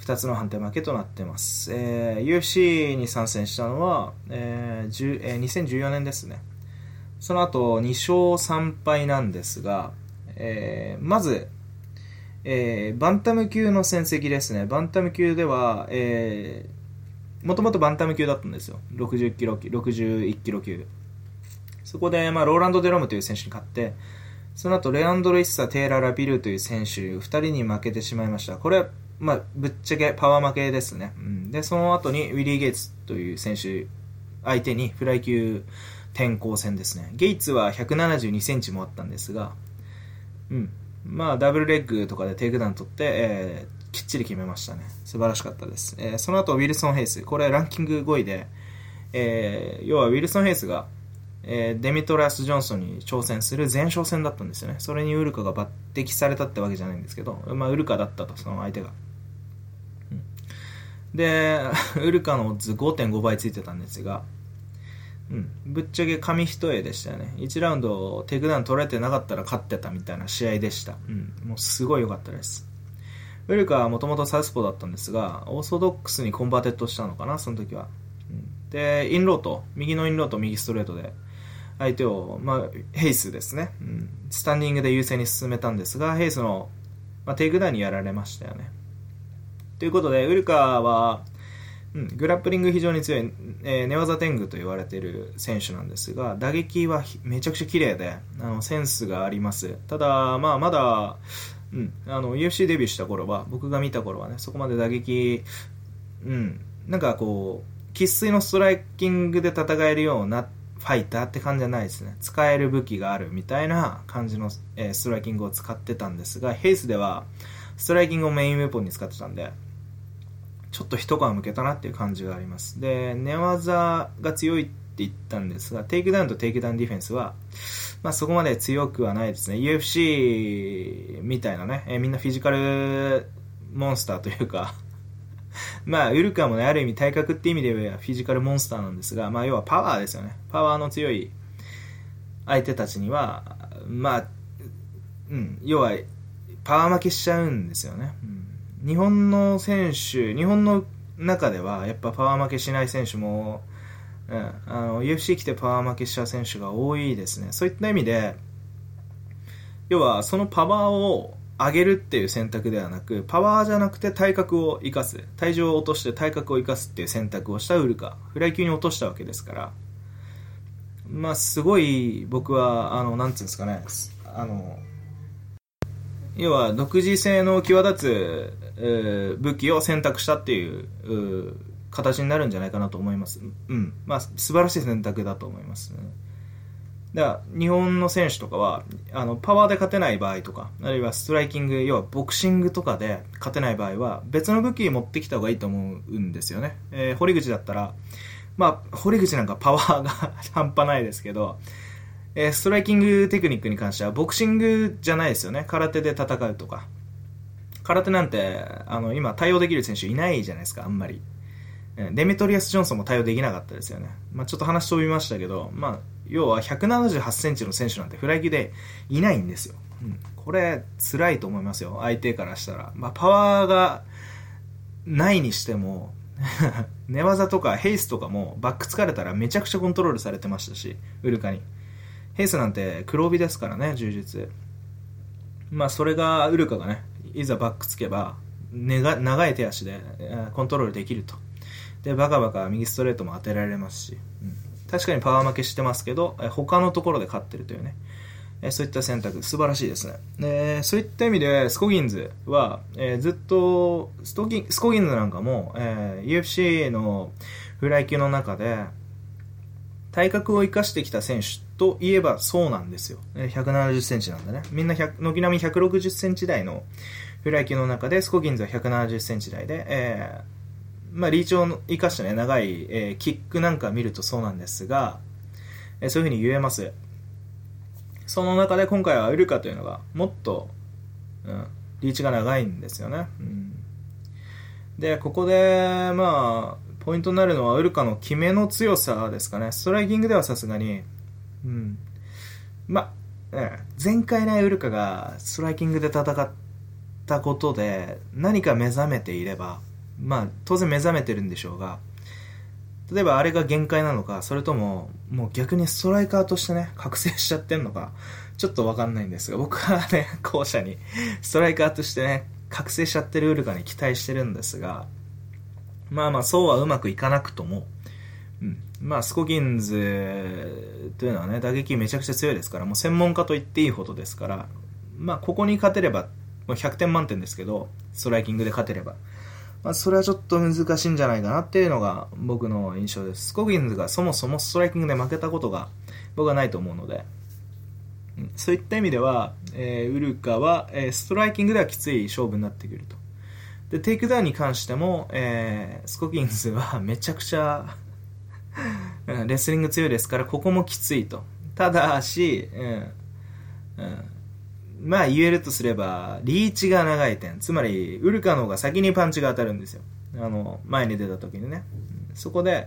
2つの判定負けとなっています。えー、UFC に参戦したのは、えーえー、2014年ですね。その後2勝3敗なんですが、えー、まず、えー、バンタム級の戦績ですね。バンタム級では、えー、もともとバンタム級だったんですよ。60キロ級、61キロ級。そこで、まあ、ローランド・デロムという選手に勝って、その後、レアンドロ・イッサ、テイラー・ラピルという選手、2人に負けてしまいました。これ、まあ、ぶっちゃけパワー負けですね。うん、で、その後に、ウィリー・ゲイツという選手、相手にフライ級転向戦ですね。ゲイツは172センチもあったんですが、うん、まあ、ダブルレッグとかでテイクダウン取って、えー、きっちり決めましたね。素晴らしかったです。えー、その後、ウィルソン・ヘイス。これランキング5位で、えー、要はウィルソン・ヘイスが、えー、デメトリアス・ジョンソンに挑戦する前哨戦だったんですよね。それにウルカが抜擢されたってわけじゃないんですけど、まあ、ウルカだったと、その相手が。で、ウルカのオッズ5.5倍ついてたんですが、うん、ぶっちゃけ紙一重でしたよね。1ラウンドテイクダウン取られてなかったら勝ってたみたいな試合でした、うん、もうすごい良かったです。ウルカはもともとサウスポーだったんですがオーソドックスにコンバーテッドしたのかなその時は、うん、でインロート右のインロート右ストレートで相手を、まあ、ヘイスですね、うん、スタンディングで優勢に進めたんですがヘイスの、まあ、テイクダウンにやられましたよね。ということでウルカはうん、グラップリング非常に強い、えー、寝技天狗と言われている選手なんですが、打撃はめちゃくちゃ綺麗で、あの、センスがあります。ただ、まあ、まだ、うん、あの、UFC デビューした頃は、僕が見た頃はね、そこまで打撃、うん、なんかこう、生粋のストライキングで戦えるようなファイターって感じじゃないですね。使える武器があるみたいな感じの、えー、ストライキングを使ってたんですが、ヘイスでは、ストライキングをメインウェポンに使ってたんで、ちょっと一皮むけたなっていう感じがあります。で、寝技が強いって言ったんですが、テイクダウンとテイクダウンディフェンスは、まあそこまで強くはないですね。UFC みたいなね、え、みんなフィジカルモンスターというか まあ、ウルカもね、ある意味体格って意味ではフィジカルモンスターなんですが、まあ要はパワーですよね。パワーの強い相手たちには、まあ、うん、要はパワー負けしちゃうんですよね。う、日本の選手、日本の中ではやっぱパワー負けしない選手もうん、あの UFC 来てパワー負けした選手が多いですね。そういった意味で要はそのパワーを上げるっていう選択ではなくパワーじゃなくて体格を生かす体重を落として体格を生かすっていう選択をしたウルカフライ級に落としたわけですからまあすごい僕はあのなんていうんですかねあの要は独自性の際立つ武器を選択したっていう形になるんじゃないかなと思います。うん。まあ、素晴らしい選択だと思います、ね。だから、日本の選手とかは、あの、パワーで勝てない場合とか、あるいはストライキング、要はボクシングとかで勝てない場合は、別の武器持ってきた方がいいと思うんですよね。えー、堀口だったら、まあ、堀口なんかパワーが 半端ないですけど、えー、ストライキングテクニックに関しては、ボクシングじゃないですよね。空手で戦うとか。空手なんて、あの、今対応できる選手いないじゃないですか、あんまり。デメトリアス・ジョンソンも対応できなかったですよね。まあ、ちょっと話飛びましたけど、まあ、要は178センチの選手なんてフライ級でいないんですよ。うん、これ、辛いと思いますよ。相手からしたら。まあ、パワーがないにしても、寝技とかヘイスとかもバック疲れたらめちゃくちゃコントロールされてましたし、ウルカに。ヘイスなんて黒帯ですからね、充実。まあ、それが、ウルカがね、いざバックつけば、長い手足でコントロールできると。で、バカバカ右ストレートも当てられますし、うん、確かにパワー負けしてますけど、他のところで勝ってるというね、えそういった選択、素晴らしいですね。で、そういった意味で、スコギンズは、え、ずっとストギ、スコギンズなんかも、え、UFC のフライ級の中で、体格を生かしてきた選手といえばそうなんですよ。170センチなんだね。みんな軒並み160センチ台のフライ級の中で、スコギンズは170センチ台で、えーまあ、リーチを生かしたね、長い、えー、キックなんか見るとそうなんですが、えー、そういうふうに言えます。その中で今回はウルカというのがもっと、うん、リーチが長いんですよね。うん、で、ここで、まあ、ポイントになるのはウルカの決めの強さですかね。ストライキングではさすがに、うん。まあ、前回ね、ウルカがストライキングで戦ったことで何か目覚めていれば、まあ、当然目覚めてるんでしょうが、例えばあれが限界なのか、それとも、もう逆にストライカーとしてね、覚醒しちゃってんのか、ちょっとわかんないんですが、僕はね、後者に、ストライカーとしてね、覚醒しちゃってるウルカに期待してるんですが、まあまあ、そうはうまくいかなくとも、うん。まあ、スコギンズというのはね、打撃めちゃくちゃ強いですから、もう専門家と言っていいほどですから、まあ、ここに勝てれば、もう100点満点ですけど、ストライキングで勝てれば。まあ、それはちょっと難しいんじゃないかなっていうのが僕の印象です。スコギンズがそもそもストライキングで負けたことが僕はないと思うので、そういった意味では、えー、ウルカは、えー、ストライキングではきつい勝負になってくると。で、テイクダウンに関しても、えー、スコギンズはめちゃくちゃレスリング強いですから、ここもきついと。ただし、うん、うんまあ言えるとすれば、リーチが長い点。つまり、ウルカの方が先にパンチが当たるんですよ。あの、前に出た時にね。そこで、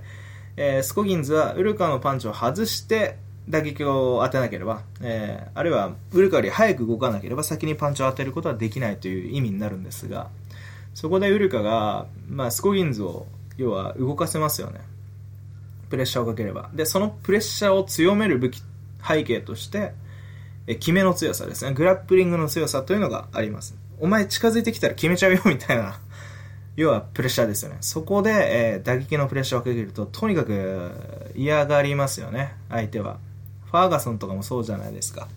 えー、スコギンズはウルカのパンチを外して打撃を当てなければ、えー、あるいはウルカより早く動かなければ先にパンチを当てることはできないという意味になるんですが、そこでウルカが、まあ、スコギンズを、要は動かせますよね。プレッシャーをかければ。で、そのプレッシャーを強める武器、背景として、え決めの強さですね。グラップリングの強さというのがあります。お前近づいてきたら決めちゃうよみたいな、要はプレッシャーですよね。そこで、えー、打撃のプレッシャーをかけると、とにかく嫌がりますよね、相手は。ファーガソンとかもそうじゃないですか。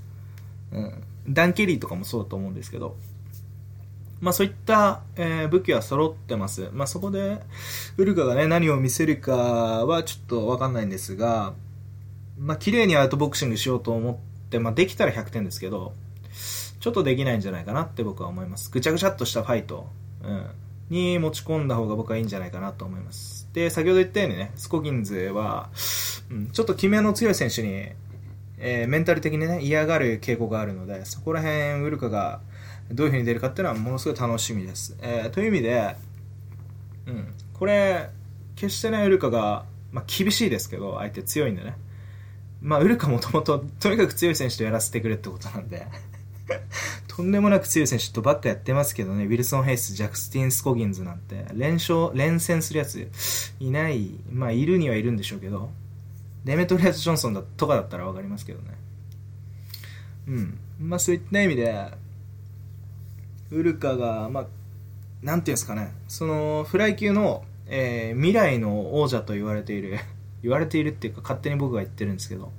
うん。ダン・ケリーとかもそうだと思うんですけど。まあそういった、えー、武器は揃ってます。まあそこで、ウルカがね、何を見せるかはちょっとわかんないんですが、まあ綺麗にアウトボクシングしようと思って、、まあ、できたら100点ですけど、ちょっとできないんじゃないかなって僕は思います。ぐちゃぐちゃっとしたファイト。うん。に持ち込んだ方が僕はいいんじゃないかなと思います。で、先ほど言ったようにね、スコギンズは、うん、ちょっと決めの強い選手に、えー、メンタル的にね、嫌がる傾向があるので、そこら辺、ウルカがどういう風に出るかっていうのはものすごい楽しみです。えー、という意味で、うん、これ、決してね、ウルカが、まあ、厳しいですけど、相手強いんでね。まあ、ウルカもともと、とにかく強い選手とやらせてくれってことなんで とんでもなく強い選手とばっかやってますけどね、ウィルソン・ヘイス、ジャクスティン・スコギンズなんて、連勝、連戦するやついない、まあ、いるにはいるんでしょうけど、デメトリアス・ジョンソンだとかだったらわかりますけどね。うん。まあ、そういった意味で、ウルカが、まあ、なんていうんですかね、その、フライ級の、えー、未来の王者と言われている 言われているっていうか勝手に僕が言ってるんですけど、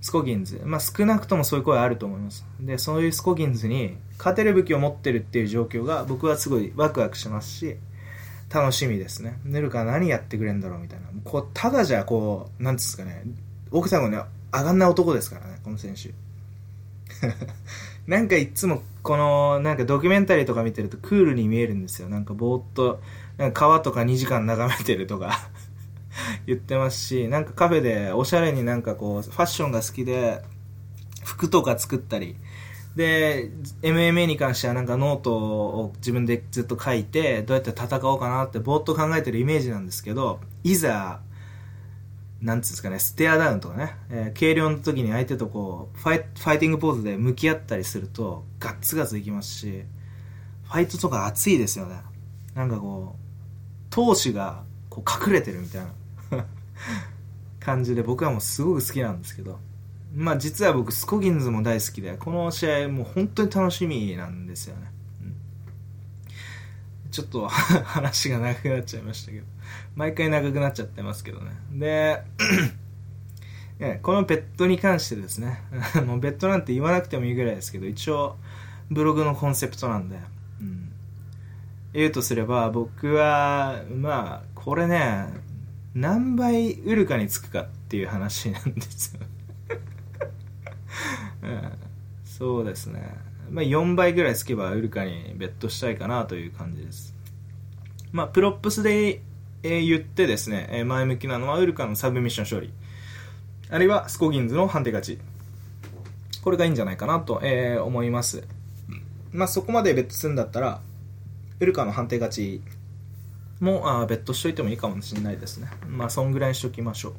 スコギンズ。まあ、少なくともそういう声あると思います。で、そういうスコギンズに勝てる武器を持ってるっていう状況が僕はすごいワクワクしますし、楽しみですね。ネルカ何やってくれんだろうみたいな。こう、ただじゃこう、なんですかね、奥さんがね、上がんない男ですからね、この選手。なんかいつもこのなんかドキュメンタリーとか見てるとクールに見えるんですよ。なんかぼーっと、なんか川とか2時間眺めてるとか 言ってますし、なんかカフェでおしゃれになんかこう、ファッションが好きで、服とか作ったり、で、MMA に関してはなんかノートを自分でずっと書いて、どうやって戦おうかなってぼーっと考えてるイメージなんですけど、いざ、なんつうんですかね、ステアダウンとかね、えー、計量の時に相手とこう、ファイファイティングポーズで向き合ったりすると、ガッツガツいきますし、ファイトとか熱いですよね。なんかこう、闘志がこう隠れてるみたいな。感じで僕はもうすごく好きなんですけど、まあ実は僕スコギンズも大好きで、この試合もう本当に楽しみなんですよね。うん、ちょっと 話が長くなっちゃいましたけど、毎回長くなっちゃってますけどね。で、このベッドに関してですね、もうベッドなんて言わなくてもいいぐらいですけど、一応ブログのコンセプトなんで、うん、言うとすれば僕は、まあ、これね、何倍ウルカにつくかっていう話なんですよ、うん、そうですね、まあ、4倍ぐらいつけばウルカにベットしたいかなという感じです。まあプロップスで、え、言ってですね、え前向きなのはウルカのサブミッション勝利あるいはスコギンズの判定勝ちこれがいいんじゃないかなと、え、思いますまあそこまでベットするんだったらウルカの判定勝ちもあ別途しといてもいいかもしれないですね。まあ、そんぐらいにしときましょう。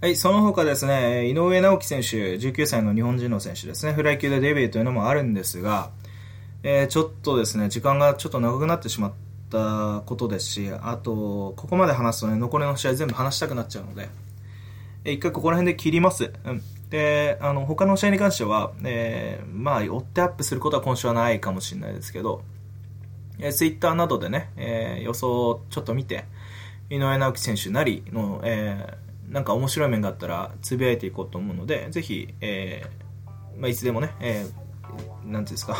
はい、その他ですね、井上直樹選手、19歳の日本人の選手ですね、フライ級でデビューというのもあるんですが、えー、ちょっとですね、時間がちょっと長くなってしまったことですし、あと、ここまで話すとね、残りの試合全部話したくなっちゃうので、え、一回ここら辺で切ります。うん。で、あの、他の試合に関しては、えー、まあ、追ってアップすることは今週はないかもしれないですけど、えー、ツイッターなどでね、えー、予想をちょっと見て、井上直樹選手なりの、えー、なんか面白い面があったらつぶやいていこうと思うので、ぜひ、えー、まあ、いつでもね、えー、なんていうんですか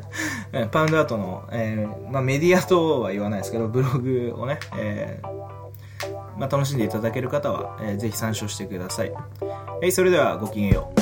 パウンドアートの、えー、まあ、メディアとは言わないですけど、ブログをね、えー、まあ、楽しんでいただける方は、えー、ぜひ参照してください。えー、それではごきげんよう。